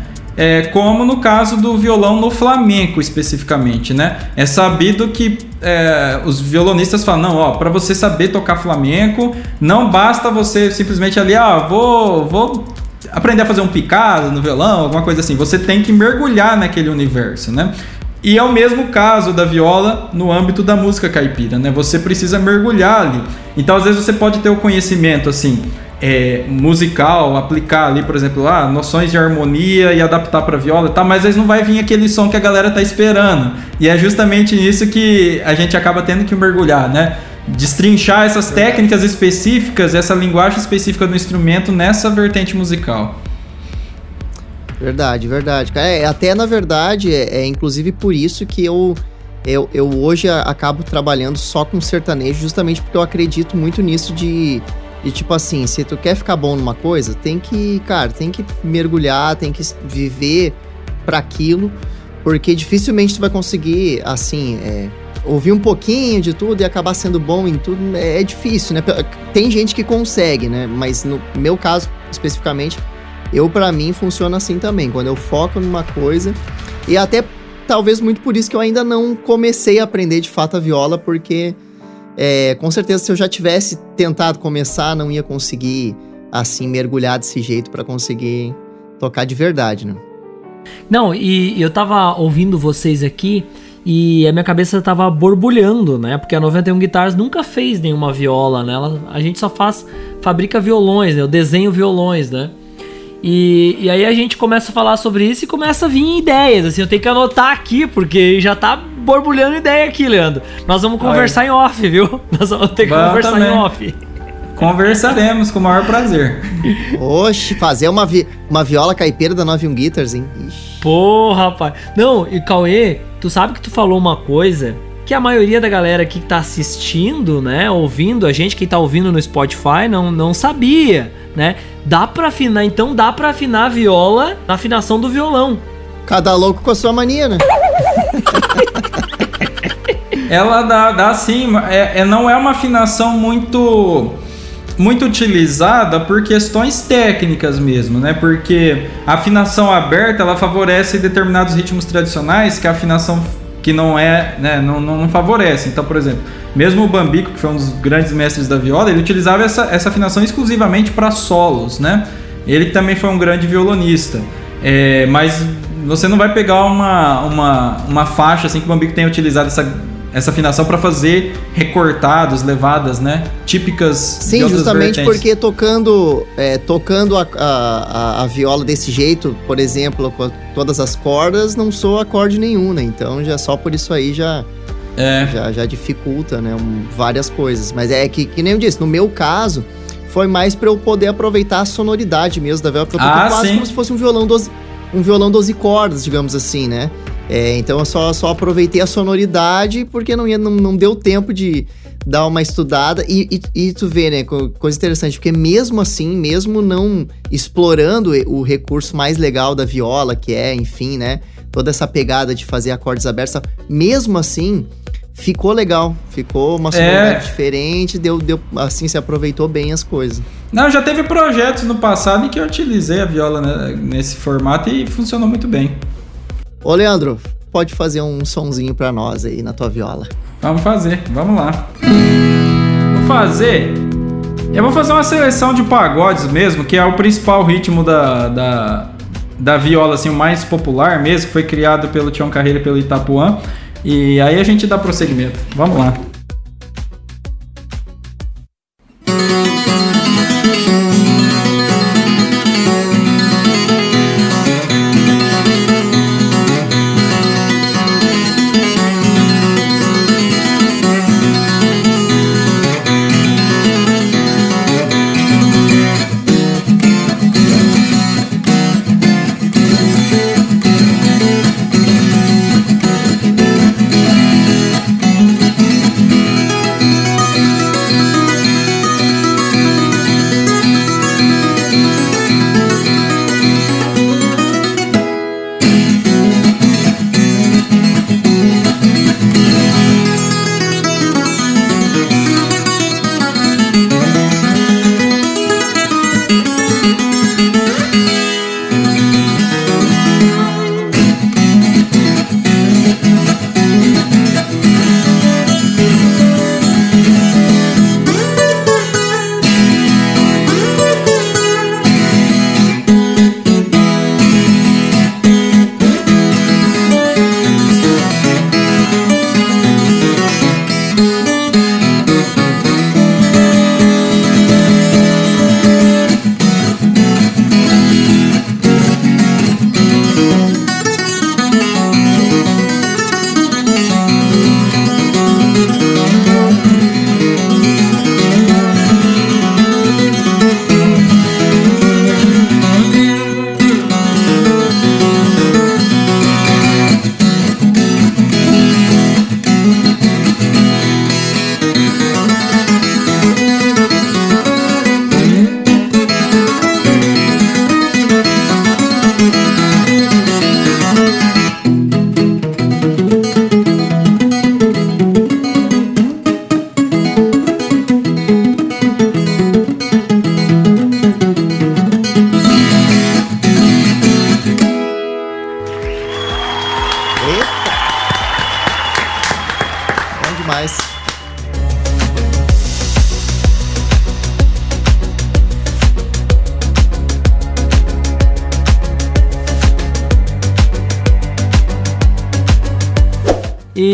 Speaker 4: É, como no caso do violão no flamenco especificamente, né? É sabido que é, os violonistas falam, não, ó, para você saber tocar flamenco, não basta você simplesmente ali, ah, vou, vou aprender a fazer um picado no violão, alguma coisa assim. Você tem que mergulhar naquele universo, né? E é o mesmo caso da viola no âmbito da música caipira, né? Você precisa mergulhar ali. Então, às vezes, você pode ter o conhecimento, assim, é, musical, aplicar ali, por exemplo, ah, noções de harmonia e adaptar para viola e tal, mas vezes não vai vir aquele som que a galera tá esperando. E é justamente nisso que a gente acaba tendo que mergulhar, né? Destrinchar essas técnicas específicas, essa linguagem específica do instrumento nessa vertente musical.
Speaker 2: Verdade, verdade. É, até na verdade, é, é inclusive por isso que eu, eu, eu hoje acabo trabalhando só com sertanejo, justamente porque eu acredito muito nisso de, de tipo assim, se tu quer ficar bom numa coisa, tem que, cara, tem que mergulhar, tem que viver para aquilo, porque dificilmente tu vai conseguir, assim, é, ouvir um pouquinho de tudo e acabar sendo bom em tudo, é, é difícil, né? Tem gente que consegue, né? Mas no meu caso, especificamente, eu, pra mim, funciona assim também. Quando eu foco numa coisa. E até talvez muito por isso que eu ainda não comecei a aprender de fato a viola, porque é, com certeza se eu já tivesse tentado começar, não ia conseguir assim mergulhar desse jeito pra conseguir tocar de verdade, né?
Speaker 1: Não, e eu tava ouvindo vocês aqui e a minha cabeça tava borbulhando, né? Porque a 91 Guitars nunca fez nenhuma viola, né? Ela- a gente só faz, fabrica violões, né? Eu desenho violões, né? E, e aí a gente começa a falar sobre isso e começa a vir ideias, assim, eu tenho que anotar aqui, porque já tá borbulhando ideia aqui, Leandro. Nós vamos conversar em off, viu? Nós vamos ter que conversar
Speaker 4: também.
Speaker 1: em off.
Speaker 4: Conversaremos com o maior prazer.
Speaker 2: Oxe, fazer uma, vi uma viola caipira da 91 Guitars, hein? Ixi.
Speaker 1: Pô, rapaz. Não, e Cauê, tu sabe que tu falou uma coisa que a maioria da galera aqui que tá assistindo, né, ouvindo a gente, quem tá ouvindo no Spotify, não, não sabia, né? Dá pra afinar, então dá pra afinar a viola na afinação do violão.
Speaker 2: Cada louco com a sua mania, né?
Speaker 4: Ela dá, dá sim, é, é- não é uma afinação muito muito utilizada por questões técnicas mesmo, né? Porque a afinação aberta ela favorece determinados ritmos tradicionais que a afinação que não é, né, não, não, não favorece. Então, por exemplo, mesmo o Bambico, que foi um dos grandes mestres da viola, ele utilizava essa, essa afinação exclusivamente para solos, né? Ele também foi um grande violonista. É, mas você não vai pegar uma, uma, uma faixa assim que o Bambico tenha utilizado essa essa afinação para fazer recortados, levadas, né? Típicas.
Speaker 2: Sim, justamente vertentes. porque tocando, é, tocando a, a, a, viola desse jeito, por exemplo, com todas as cordas, não sou acorde nenhum, né? Então já só por isso aí já. É. Já, já dificulta, né? Um, várias coisas. Mas é que, que nem eu disse, no meu caso, foi mais para eu poder aproveitar a sonoridade mesmo da viola, porque eu toco ah, quase sim. como se fosse um violão 12, um violão 12 cordas, digamos assim, né? É, então eu só, só aproveitei a sonoridade porque não, ia, não, não deu tempo de dar uma estudada. E, e, e, tu vê, né, coisa interessante, porque mesmo assim, mesmo não explorando o recurso mais legal da viola, que é, enfim, né, toda essa pegada de fazer acordes abertos, mesmo assim, ficou legal. Ficou uma sonoridade é. diferente, deu, deu, assim, se aproveitou bem as coisas.
Speaker 4: Não, já teve projetos no passado em que eu utilizei a viola né, nesse formato e funcionou muito bem.
Speaker 2: Ô, Leandro, pode fazer um sonzinho pra nós aí na tua viola.
Speaker 4: Vamos fazer, vamos lá. Vou fazer. Eu vou fazer uma seleção de pagodes mesmo, que é o principal ritmo da, da, da viola, assim, o mais popular mesmo, que foi criado pelo Tião Carreira e pelo Itapuã. E aí a gente dá prosseguimento. Vamos lá.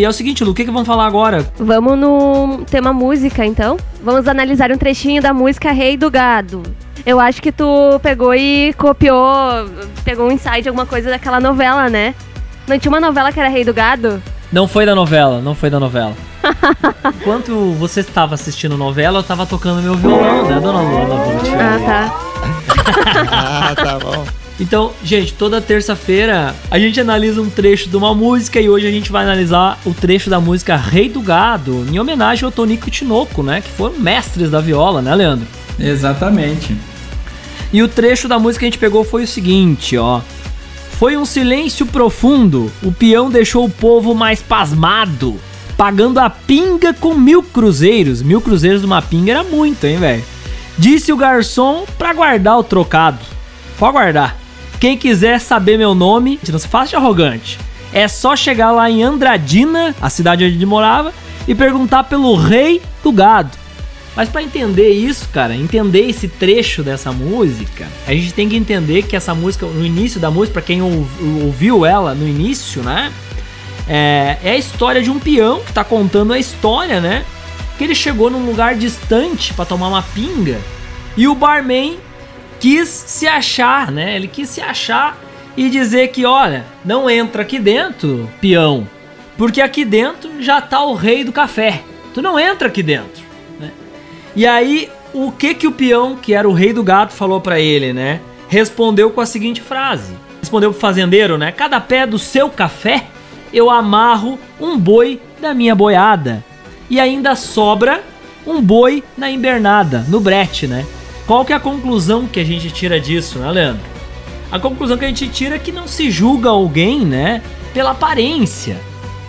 Speaker 1: É o seguinte, Lu, o que, que vamos falar agora?
Speaker 3: Vamos no tema música, então. Vamos analisar um trechinho da música Rei do Gado. Eu acho que tu pegou e copiou, pegou um insight, alguma coisa daquela novela, né? Não tinha uma novela que era Rei do Gado?
Speaker 1: Não foi da novela, não foi da novela. Enquanto você estava assistindo novela, eu estava tocando meu violão, né, dona Luana?
Speaker 3: Ah, tá.
Speaker 1: ah, tá bom. Então, gente, toda terça-feira a gente analisa um trecho de uma música e hoje a gente vai analisar o trecho da música Rei do Gado, em homenagem ao Tonico e Tinoco, né? Que foram mestres da viola, né, Leandro?
Speaker 4: Exatamente.
Speaker 1: E o trecho da música que a gente pegou foi o seguinte, ó. Foi um silêncio profundo, o peão deixou o povo mais pasmado, pagando a pinga com mil cruzeiros. Mil cruzeiros de uma pinga era muito, hein, velho? Disse o garçom para guardar o trocado. Pode guardar. Quem quiser saber meu nome, não se faça arrogante. É só chegar lá em Andradina, a cidade onde ele morava, e perguntar pelo rei do gado. Mas para entender isso, cara, entender esse trecho dessa música, a gente tem que entender que essa música, no início da música, para quem ouviu ela no início, né? É, é, a história de um peão que tá contando a história, né? Que ele chegou num lugar distante para tomar uma pinga e o barman quis se achar, né? Ele quis se achar e dizer que, olha, não entra aqui dentro, peão, porque aqui dentro já tá o rei do café. Tu não entra aqui dentro. E aí, o que que o peão, que era o rei do gato, falou para ele, né? Respondeu com a seguinte frase. Respondeu pro fazendeiro, né? Cada pé do seu café eu amarro um boi da minha boiada. E ainda sobra um boi na invernada, no brete, né? Qual que é a conclusão que a gente tira disso, né, Leandro? A conclusão que a gente tira é que não se julga alguém, né, pela aparência.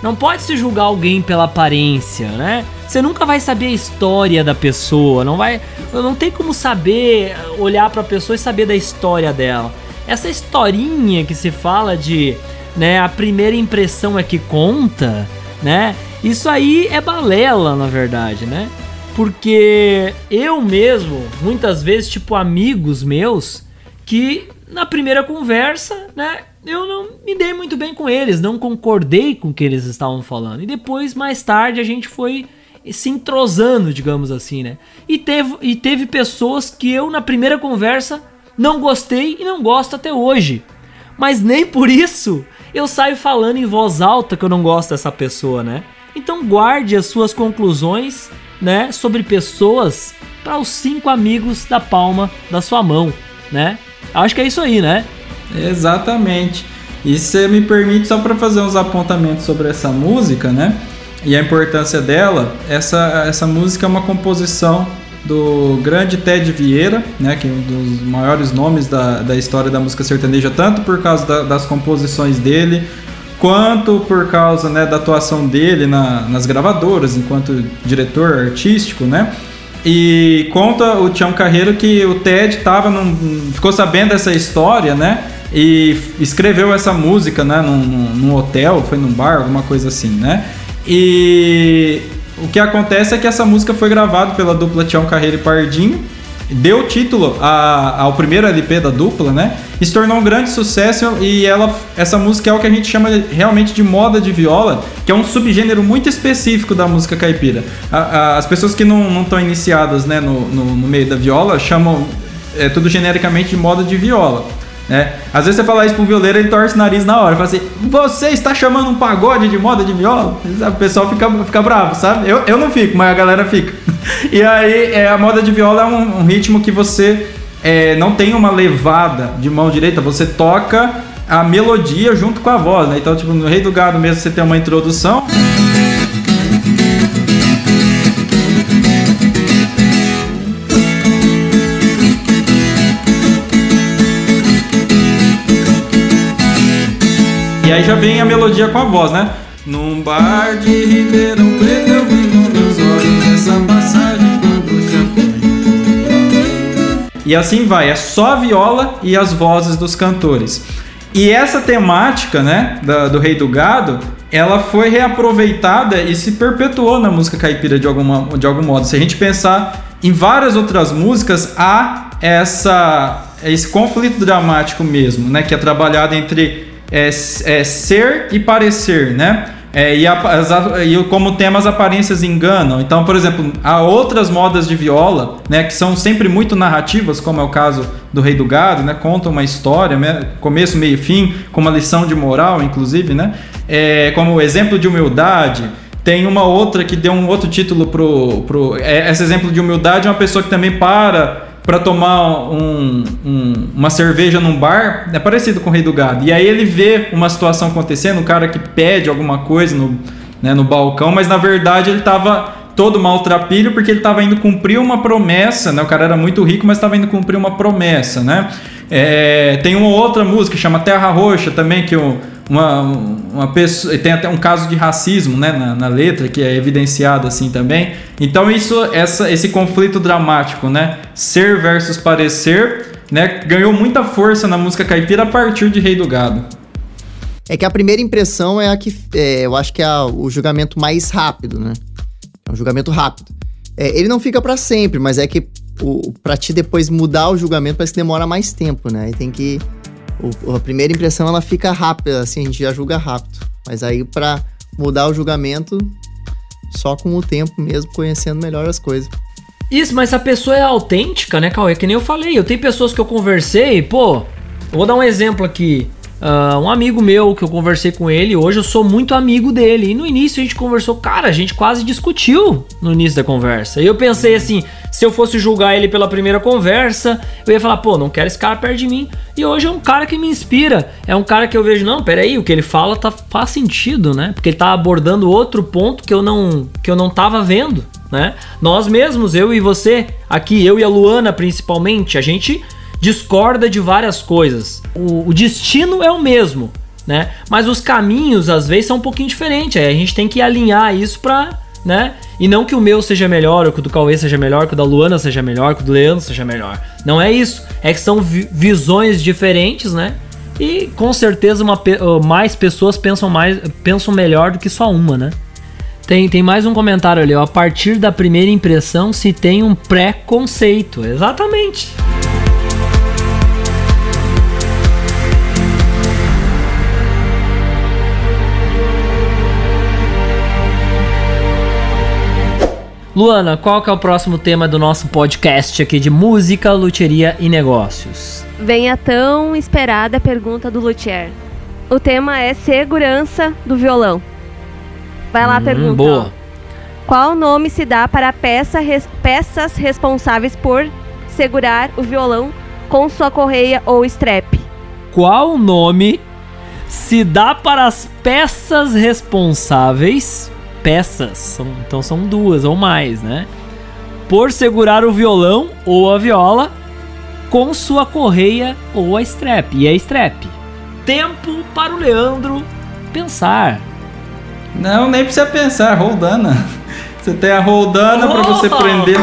Speaker 1: Não pode se julgar alguém pela aparência, né? Você nunca vai saber a história da pessoa, não vai, não tem como saber olhar para a pessoa e saber da história dela. Essa historinha que se fala de, né, a primeira impressão é que conta, né? Isso aí é balela, na verdade, né? Porque eu mesmo, muitas vezes, tipo amigos meus, que na primeira conversa, né, eu não me dei muito bem com eles, não concordei com o que eles estavam falando. E depois, mais tarde, a gente foi se entrosando, digamos assim, né? E teve, e teve pessoas que eu, na primeira conversa, não gostei e não gosto até hoje. Mas nem por isso eu saio falando em voz alta que eu não gosto dessa pessoa, né? Então guarde as suas conclusões, né, sobre pessoas para os cinco amigos da palma da sua mão, né? Acho que é isso aí, né?
Speaker 4: Exatamente. E você me permite só para fazer uns apontamentos sobre essa música, né? E a importância dela, essa, essa música é uma composição do grande Ted Vieira, né, que é um dos maiores nomes da, da história da música sertaneja, tanto por causa da, das composições dele, quanto por causa né, da atuação dele na, nas gravadoras, enquanto diretor artístico, né? E conta o Tião Carreiro que o Ted tava num, ficou sabendo dessa história, né? E escreveu essa música, né? Num, num hotel, foi num bar, alguma coisa assim, né? E o que acontece é que essa música foi gravada pela dupla Tião Carreiro e Pardinho deu título a, ao primeiro LP da dupla, né? E se tornou um grande sucesso e ela, essa música é o que a gente chama realmente de moda de viola, que é um subgênero muito específico da música caipira. A, a, as pessoas que não estão iniciadas né, no, no, no, meio da viola chamam é, tudo genericamente de moda de viola. Né? Às vezes você fala isso pro violeiro, ele torce o nariz na hora. Fala assim, você está chamando um pagode de moda de viola? O pessoal fica, fica bravo, sabe? Eu, eu não fico, mas a galera fica. E aí, é, a moda de viola é um, um ritmo que você é, não tem uma levada de mão direita, você toca a melodia junto com a voz, né? Então, tipo, no Rei do Gado mesmo você tem uma introdução. E aí já vem a melodia com a voz, né? Num bar de Ribeirão Preto eu vi com meus olhos essa passagem quando. E assim vai, é só a viola e as vozes dos cantores. E essa temática, né, da, do Rei do Gado, ela foi reaproveitada e se perpetuou na música caipira de, alguma, de algum modo. Se a gente pensar em várias outras músicas, há essa, esse conflito dramático mesmo, né, que é trabalhado entre é, é ser e parecer, né? É, e, a, as, e, como tema as aparências enganam. Então, por exemplo, há outras modas de viola, né, que são sempre muito narrativas, como é o caso do Rei do Gado, né, conta uma história, né, começo, meio e fim, com uma lição de moral, inclusive, né, é, como exemplo de humildade. Tem uma outra que deu um outro título pro, pro é, esse exemplo de humildade é uma pessoa que também para para tomar um, um, uma cerveja num bar, é parecido com o Rei do Gado. E aí ele vê uma situação acontecendo, um cara que pede alguma coisa no, né, no balcão, mas na verdade ele estava todo maltrapilho porque ele estava indo cumprir uma promessa, né? O cara era muito rico, mas estava indo cumprir uma promessa, né? É, tem uma outra música chama Terra Roxa também que o, uma, uma pessoa. Tem até um caso de racismo né, na, na, letra, que é evidenciado assim também. Então, isso, essa, esse conflito dramático, né? Ser versus parecer, né? Ganhou muita força na música caipira a partir de Rei do Gado.
Speaker 2: É que a primeira impressão é a que é, eu acho que é a, o julgamento mais rápido, né? É um julgamento rápido. É, ele não fica para sempre, mas é que o, pra ti depois mudar o julgamento parece que demora mais tempo, né? E tem que. O, a primeira impressão ela fica rápida, assim, a gente já julga rápido. Mas aí para mudar o julgamento, só com o tempo mesmo, conhecendo melhor as coisas.
Speaker 1: Isso, mas a pessoa é autêntica, né, Cauê? Que nem eu falei. Eu tenho pessoas que eu conversei, pô, eu vou dar um exemplo aqui. Uh, um amigo meu que eu conversei com ele, hoje eu sou muito amigo dele. E no início a gente conversou, cara, a gente quase discutiu no início da conversa. E eu pensei assim: se eu fosse julgar ele pela primeira conversa, eu ia falar, pô, não quero esse cara perto de mim. E hoje é um cara que me inspira. É um cara que eu vejo, não, peraí, o que ele fala tá, faz sentido, né? Porque ele tá abordando outro ponto que eu não, que eu não tava vendo, né? Nós mesmos, eu e você, aqui, eu e a Luana principalmente, a gente discorda de várias coisas. O, o destino é o mesmo, né? Mas os caminhos às vezes são um pouquinho diferentes. Aí a gente tem que alinhar isso pra, né? E não que o meu seja melhor, ou que o do Cauê seja melhor, que o da Luana seja melhor, que o do Leandro seja melhor. Não é isso. É que são vi visões diferentes, né? E com certeza uma, mais pessoas pensam mais pensam melhor do que só uma, né? Tem, tem mais um comentário ali, ó. A partir da primeira impressão se tem um pré-conceito. Exatamente. Luana, qual que é o próximo tema do nosso podcast aqui de música, luteria e negócios?
Speaker 3: Vem a tão esperada pergunta do luthier. O tema é segurança do violão. Vai lá hum, pergunta. Boa. Qual nome se dá para peça, res, peças responsáveis por segurar o violão com sua correia ou strap?
Speaker 1: Qual nome se dá para as peças responsáveis peças, são, então são duas ou mais, né? Por segurar o violão ou a viola com sua correia ou a strap. E a strap. Tempo para o Leandro pensar.
Speaker 4: Não, nem precisa pensar, roldana. Você tem a roldana oh! para você prender.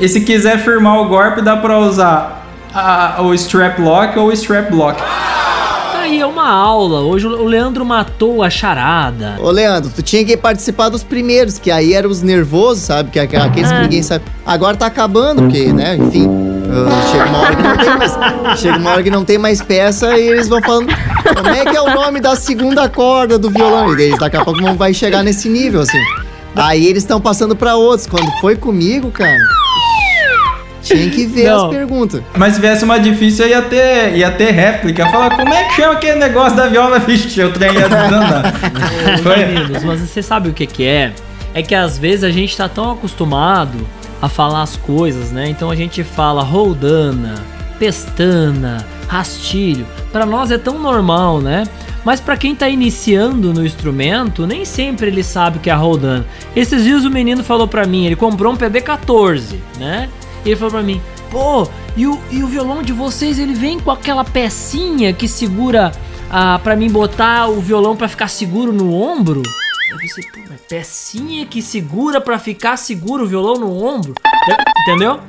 Speaker 4: E se quiser firmar o golpe, dá para usar a, o strap lock ou o strap block
Speaker 1: aí é uma aula. Hoje o Leandro matou a charada.
Speaker 2: Ô, Leandro, tu tinha que participar dos primeiros, que aí eram os nervosos, sabe? Que aqueles que ah. ninguém sabe. Agora tá acabando, porque, né, enfim. Uh, chega uma hora que não tem mais. Chega uma hora que não tem mais peça e eles vão falando. Como é que é o nome da segunda corda do violão? E eles daqui a pouco não vai chegar nesse nível, assim. Aí eles estão passando para outros. Quando foi comigo, cara. Tinha que ver não. as perguntas.
Speaker 4: Mas se tivesse uma difícil, ia ter, ia ter réplica. Falar, como é que chama aquele negócio da viola? Vixe, o trem ia andar.
Speaker 1: Meninos, mas você sabe o que que é? É que às vezes a gente tá tão acostumado a falar as coisas, né? Então a gente fala roldana, pestana, rastilho. Para nós é tão normal, né? Mas para quem tá iniciando no instrumento, nem sempre ele sabe o que é a roldana. Esses dias o menino falou para mim, ele comprou um PB14, né? E ele falou pra mim: pô, e o, e o violão de vocês ele vem com aquela pecinha que segura ah, pra mim botar o violão pra ficar seguro no ombro? Eu pensei, pô, mas pecinha que segura pra ficar seguro o violão no ombro? Entendeu?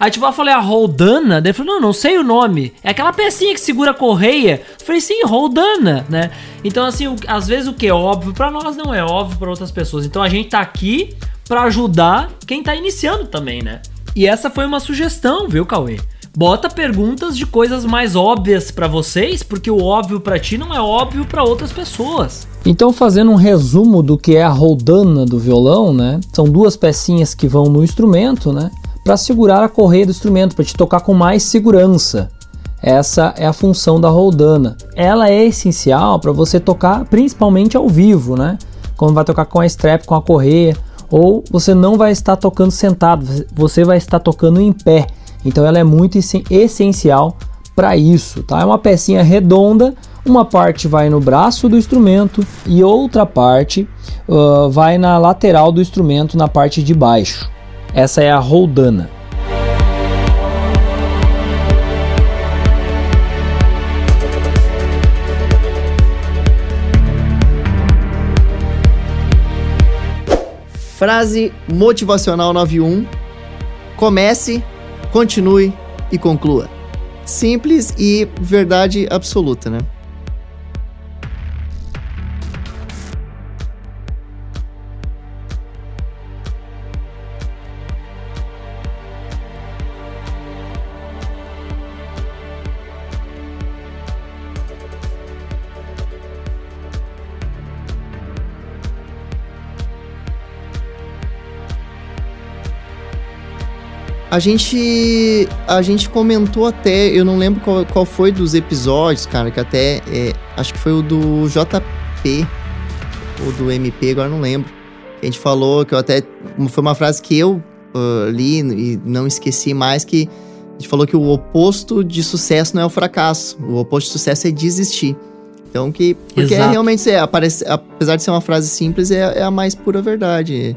Speaker 1: Aí tipo, eu falei, a Roldana? Daí ele falou, não, não sei o nome. É aquela pecinha que segura a correia. Eu falei, sim, Roldana, né? Então, assim, o, às vezes o que é óbvio para nós não é óbvio para outras pessoas. Então a gente tá aqui para ajudar quem tá iniciando também, né? E essa foi uma sugestão, viu, Cauê? Bota perguntas de coisas mais óbvias para vocês, porque o óbvio para ti não é óbvio para outras pessoas. Então, fazendo um resumo do que é a roldana do violão, né? São duas pecinhas que vão no instrumento, né? Para segurar a correia do instrumento, para te tocar com mais segurança. Essa é a função da roldana. Ela é essencial para você tocar principalmente ao vivo, né? Quando vai tocar com a strap, com a correia ou você não vai estar tocando sentado, você vai estar tocando em pé. Então ela é muito essencial para isso, tá? É uma pecinha redonda, uma parte vai no braço do instrumento e outra parte uh, vai na lateral do instrumento, na parte de baixo. Essa é a roldana.
Speaker 2: Frase motivacional 91. Comece, continue e conclua. Simples e verdade absoluta, né? A gente. A gente comentou até, eu não lembro qual, qual foi dos episódios, cara, que até. É, acho que foi o do JP ou do MP, agora não lembro. A gente falou que eu até. Foi uma frase que eu uh, li e não esqueci mais, que a gente falou que o oposto de sucesso não é o fracasso. O oposto de sucesso é desistir. Então que. Porque é, realmente é, aparece, apesar de ser uma frase simples, é, é a mais pura verdade.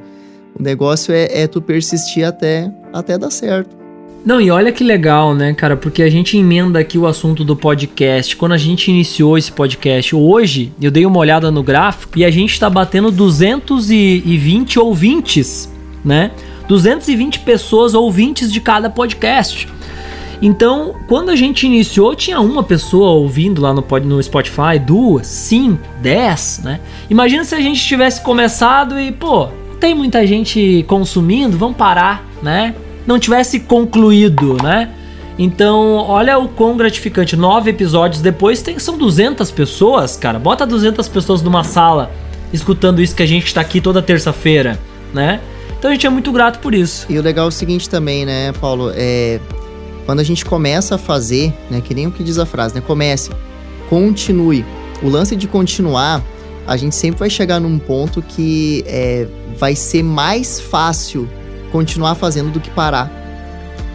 Speaker 2: O negócio é, é tu persistir até, até dar certo.
Speaker 1: Não, e olha que legal, né, cara? Porque a gente emenda aqui o assunto do podcast. Quando a gente iniciou esse podcast, hoje eu dei uma olhada no gráfico e a gente tá batendo 220 ouvintes, né? 220 pessoas ouvintes de cada podcast. Então, quando a gente iniciou, tinha uma pessoa ouvindo lá no, no Spotify, duas, cinco, dez, né? Imagina se a gente tivesse começado e, pô, tem muita gente consumindo, vamos parar, né? Não tivesse concluído, né? Então, olha o quão gratificante. Nove episódios depois tem, são 200 pessoas, cara. Bota 200 pessoas numa sala escutando isso que a gente tá aqui toda terça-feira, né? Então a gente é muito grato por isso.
Speaker 2: E o legal é o seguinte também, né, Paulo? É. Quando a gente começa a fazer, né? Que nem o que diz a frase, né? Comece, continue. O lance de continuar a gente sempre vai chegar num ponto que é, vai ser mais fácil continuar fazendo do que parar.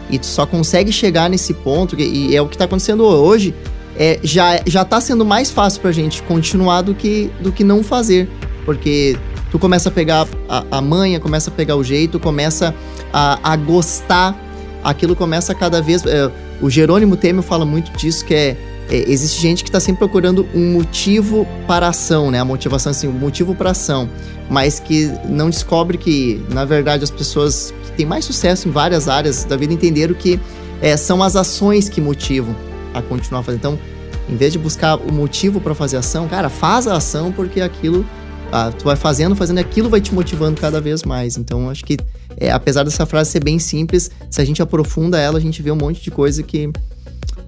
Speaker 2: E tu só consegue chegar nesse ponto, e é o que está acontecendo hoje, é, já, já tá sendo mais fácil pra gente continuar do que, do que não fazer. Porque tu começa a pegar a, a manha, começa a pegar o jeito, começa a, a gostar, aquilo começa cada vez. É, o Jerônimo Temer fala muito disso, que é é, existe gente que está sempre procurando um motivo para a ação, né? A motivação, assim, um motivo para ação, mas que não descobre que, na verdade, as pessoas que têm mais sucesso em várias áreas da vida entenderam que é, são as ações que motivam a continuar fazendo. Então, em vez de buscar o motivo para fazer ação, cara, faz a ação porque aquilo ah, tu vai fazendo, fazendo aquilo vai te motivando cada vez mais. Então, acho que, é, apesar dessa frase ser bem simples, se a gente aprofunda ela, a gente vê um monte de coisa que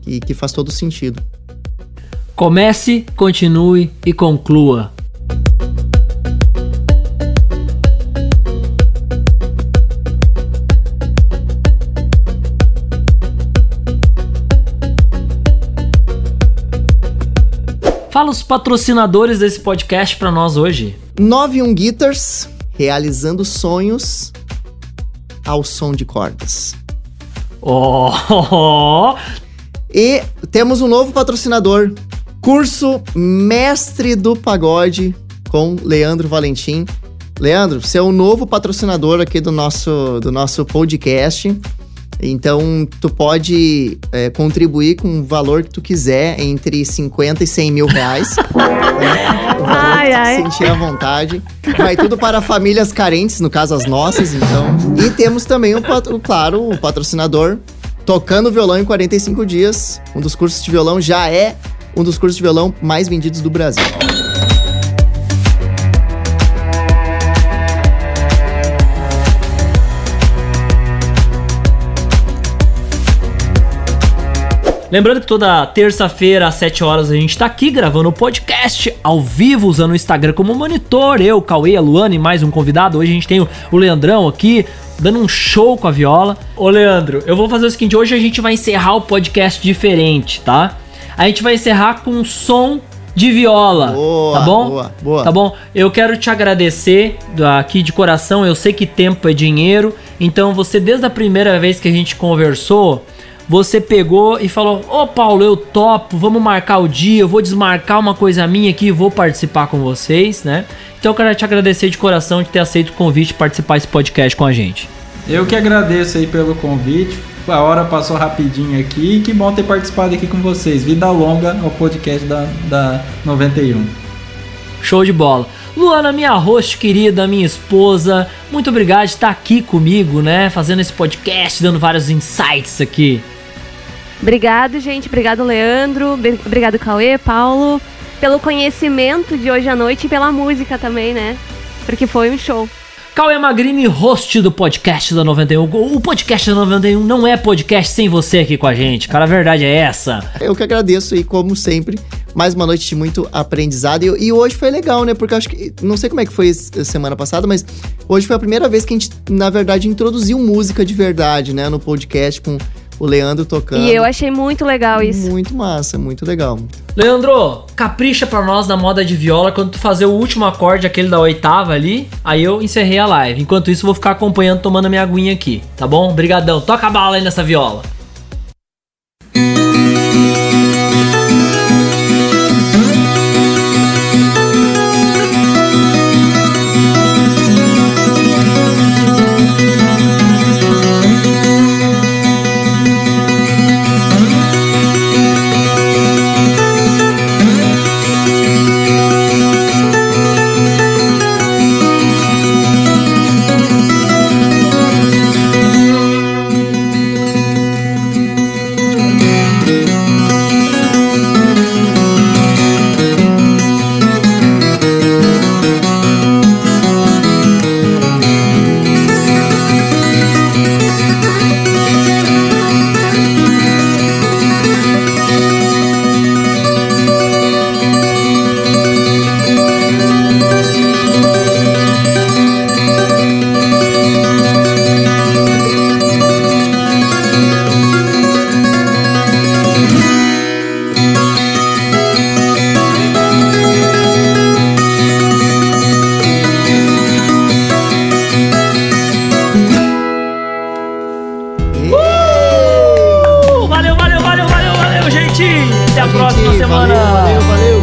Speaker 2: que, que faz todo sentido.
Speaker 1: Comece, continue e conclua. Fala os patrocinadores desse podcast para nós hoje.
Speaker 2: 91 Guitars, realizando sonhos ao som de cordas.
Speaker 1: Oh,
Speaker 2: e temos um novo patrocinador, curso Mestre do Pagode com Leandro Valentim. Leandro, você é o novo patrocinador aqui do nosso, do nosso podcast. Então, tu pode é, contribuir com o valor que tu quiser, entre 50 e 100 mil reais. né? ai, ai. sentir à vontade. Vai tudo para famílias carentes, no caso as nossas, então. E temos também, o, o claro, o patrocinador tocando violão em 45 dias. Um dos cursos de violão já é um dos cursos de violão mais vendidos do Brasil.
Speaker 1: Lembrando que toda terça-feira às 7 horas a gente tá aqui gravando o podcast ao vivo, usando o Instagram como monitor. Eu, Cauê, a Luana e mais um convidado. Hoje a gente tem o Leandrão aqui, dando um show com a viola. Ô Leandro, eu vou fazer o seguinte: hoje a gente vai encerrar o podcast diferente, tá? A gente vai encerrar com um som de viola.
Speaker 2: Boa,
Speaker 1: tá bom?
Speaker 2: Boa, boa.
Speaker 1: Tá bom? Eu quero te agradecer aqui de coração. Eu sei que tempo é dinheiro. Então, você, desde a primeira vez que a gente conversou, você pegou e falou: Ô oh, Paulo, eu topo, vamos marcar o dia, eu vou desmarcar uma coisa minha aqui vou participar com vocês, né? Então eu quero te agradecer de coração de ter aceito o convite de participar desse podcast com a gente.
Speaker 4: Eu que agradeço aí pelo convite. A hora passou rapidinho aqui e que bom ter participado aqui com vocês. Vida longa ao podcast da, da 91.
Speaker 1: Show de bola. Luana, minha host querida, minha esposa, muito obrigado de estar aqui comigo, né? Fazendo esse podcast, dando vários insights aqui.
Speaker 3: Obrigado, gente. Obrigado, Leandro. Obrigado, Cauê, Paulo, pelo conhecimento de hoje à noite e pela música também, né? Porque foi um show.
Speaker 1: Cauê Magrini, host do podcast da 91. O podcast da 91 não é podcast sem você aqui com a gente, cara. A verdade é essa.
Speaker 2: Eu que agradeço e, como sempre, mais uma noite de muito aprendizado. E, e, hoje foi legal, né? Porque eu acho que. Não sei como é que foi semana passada, mas hoje foi a primeira vez que a gente, na verdade, introduziu música de verdade, né? No podcast com o Leandro tocando.
Speaker 3: E eu achei muito legal isso.
Speaker 2: Muito massa, muito legal.
Speaker 1: Leandro, capricha pra nós na moda de viola quando tu fazer o último acorde, aquele da oitava ali. Aí eu encerrei a live. Enquanto isso, eu vou ficar acompanhando, tomando a minha aguinha aqui, tá bom? Brigadão. Toca a bala aí nessa viola. até a próxima semana. Valeu, valeu, valeu.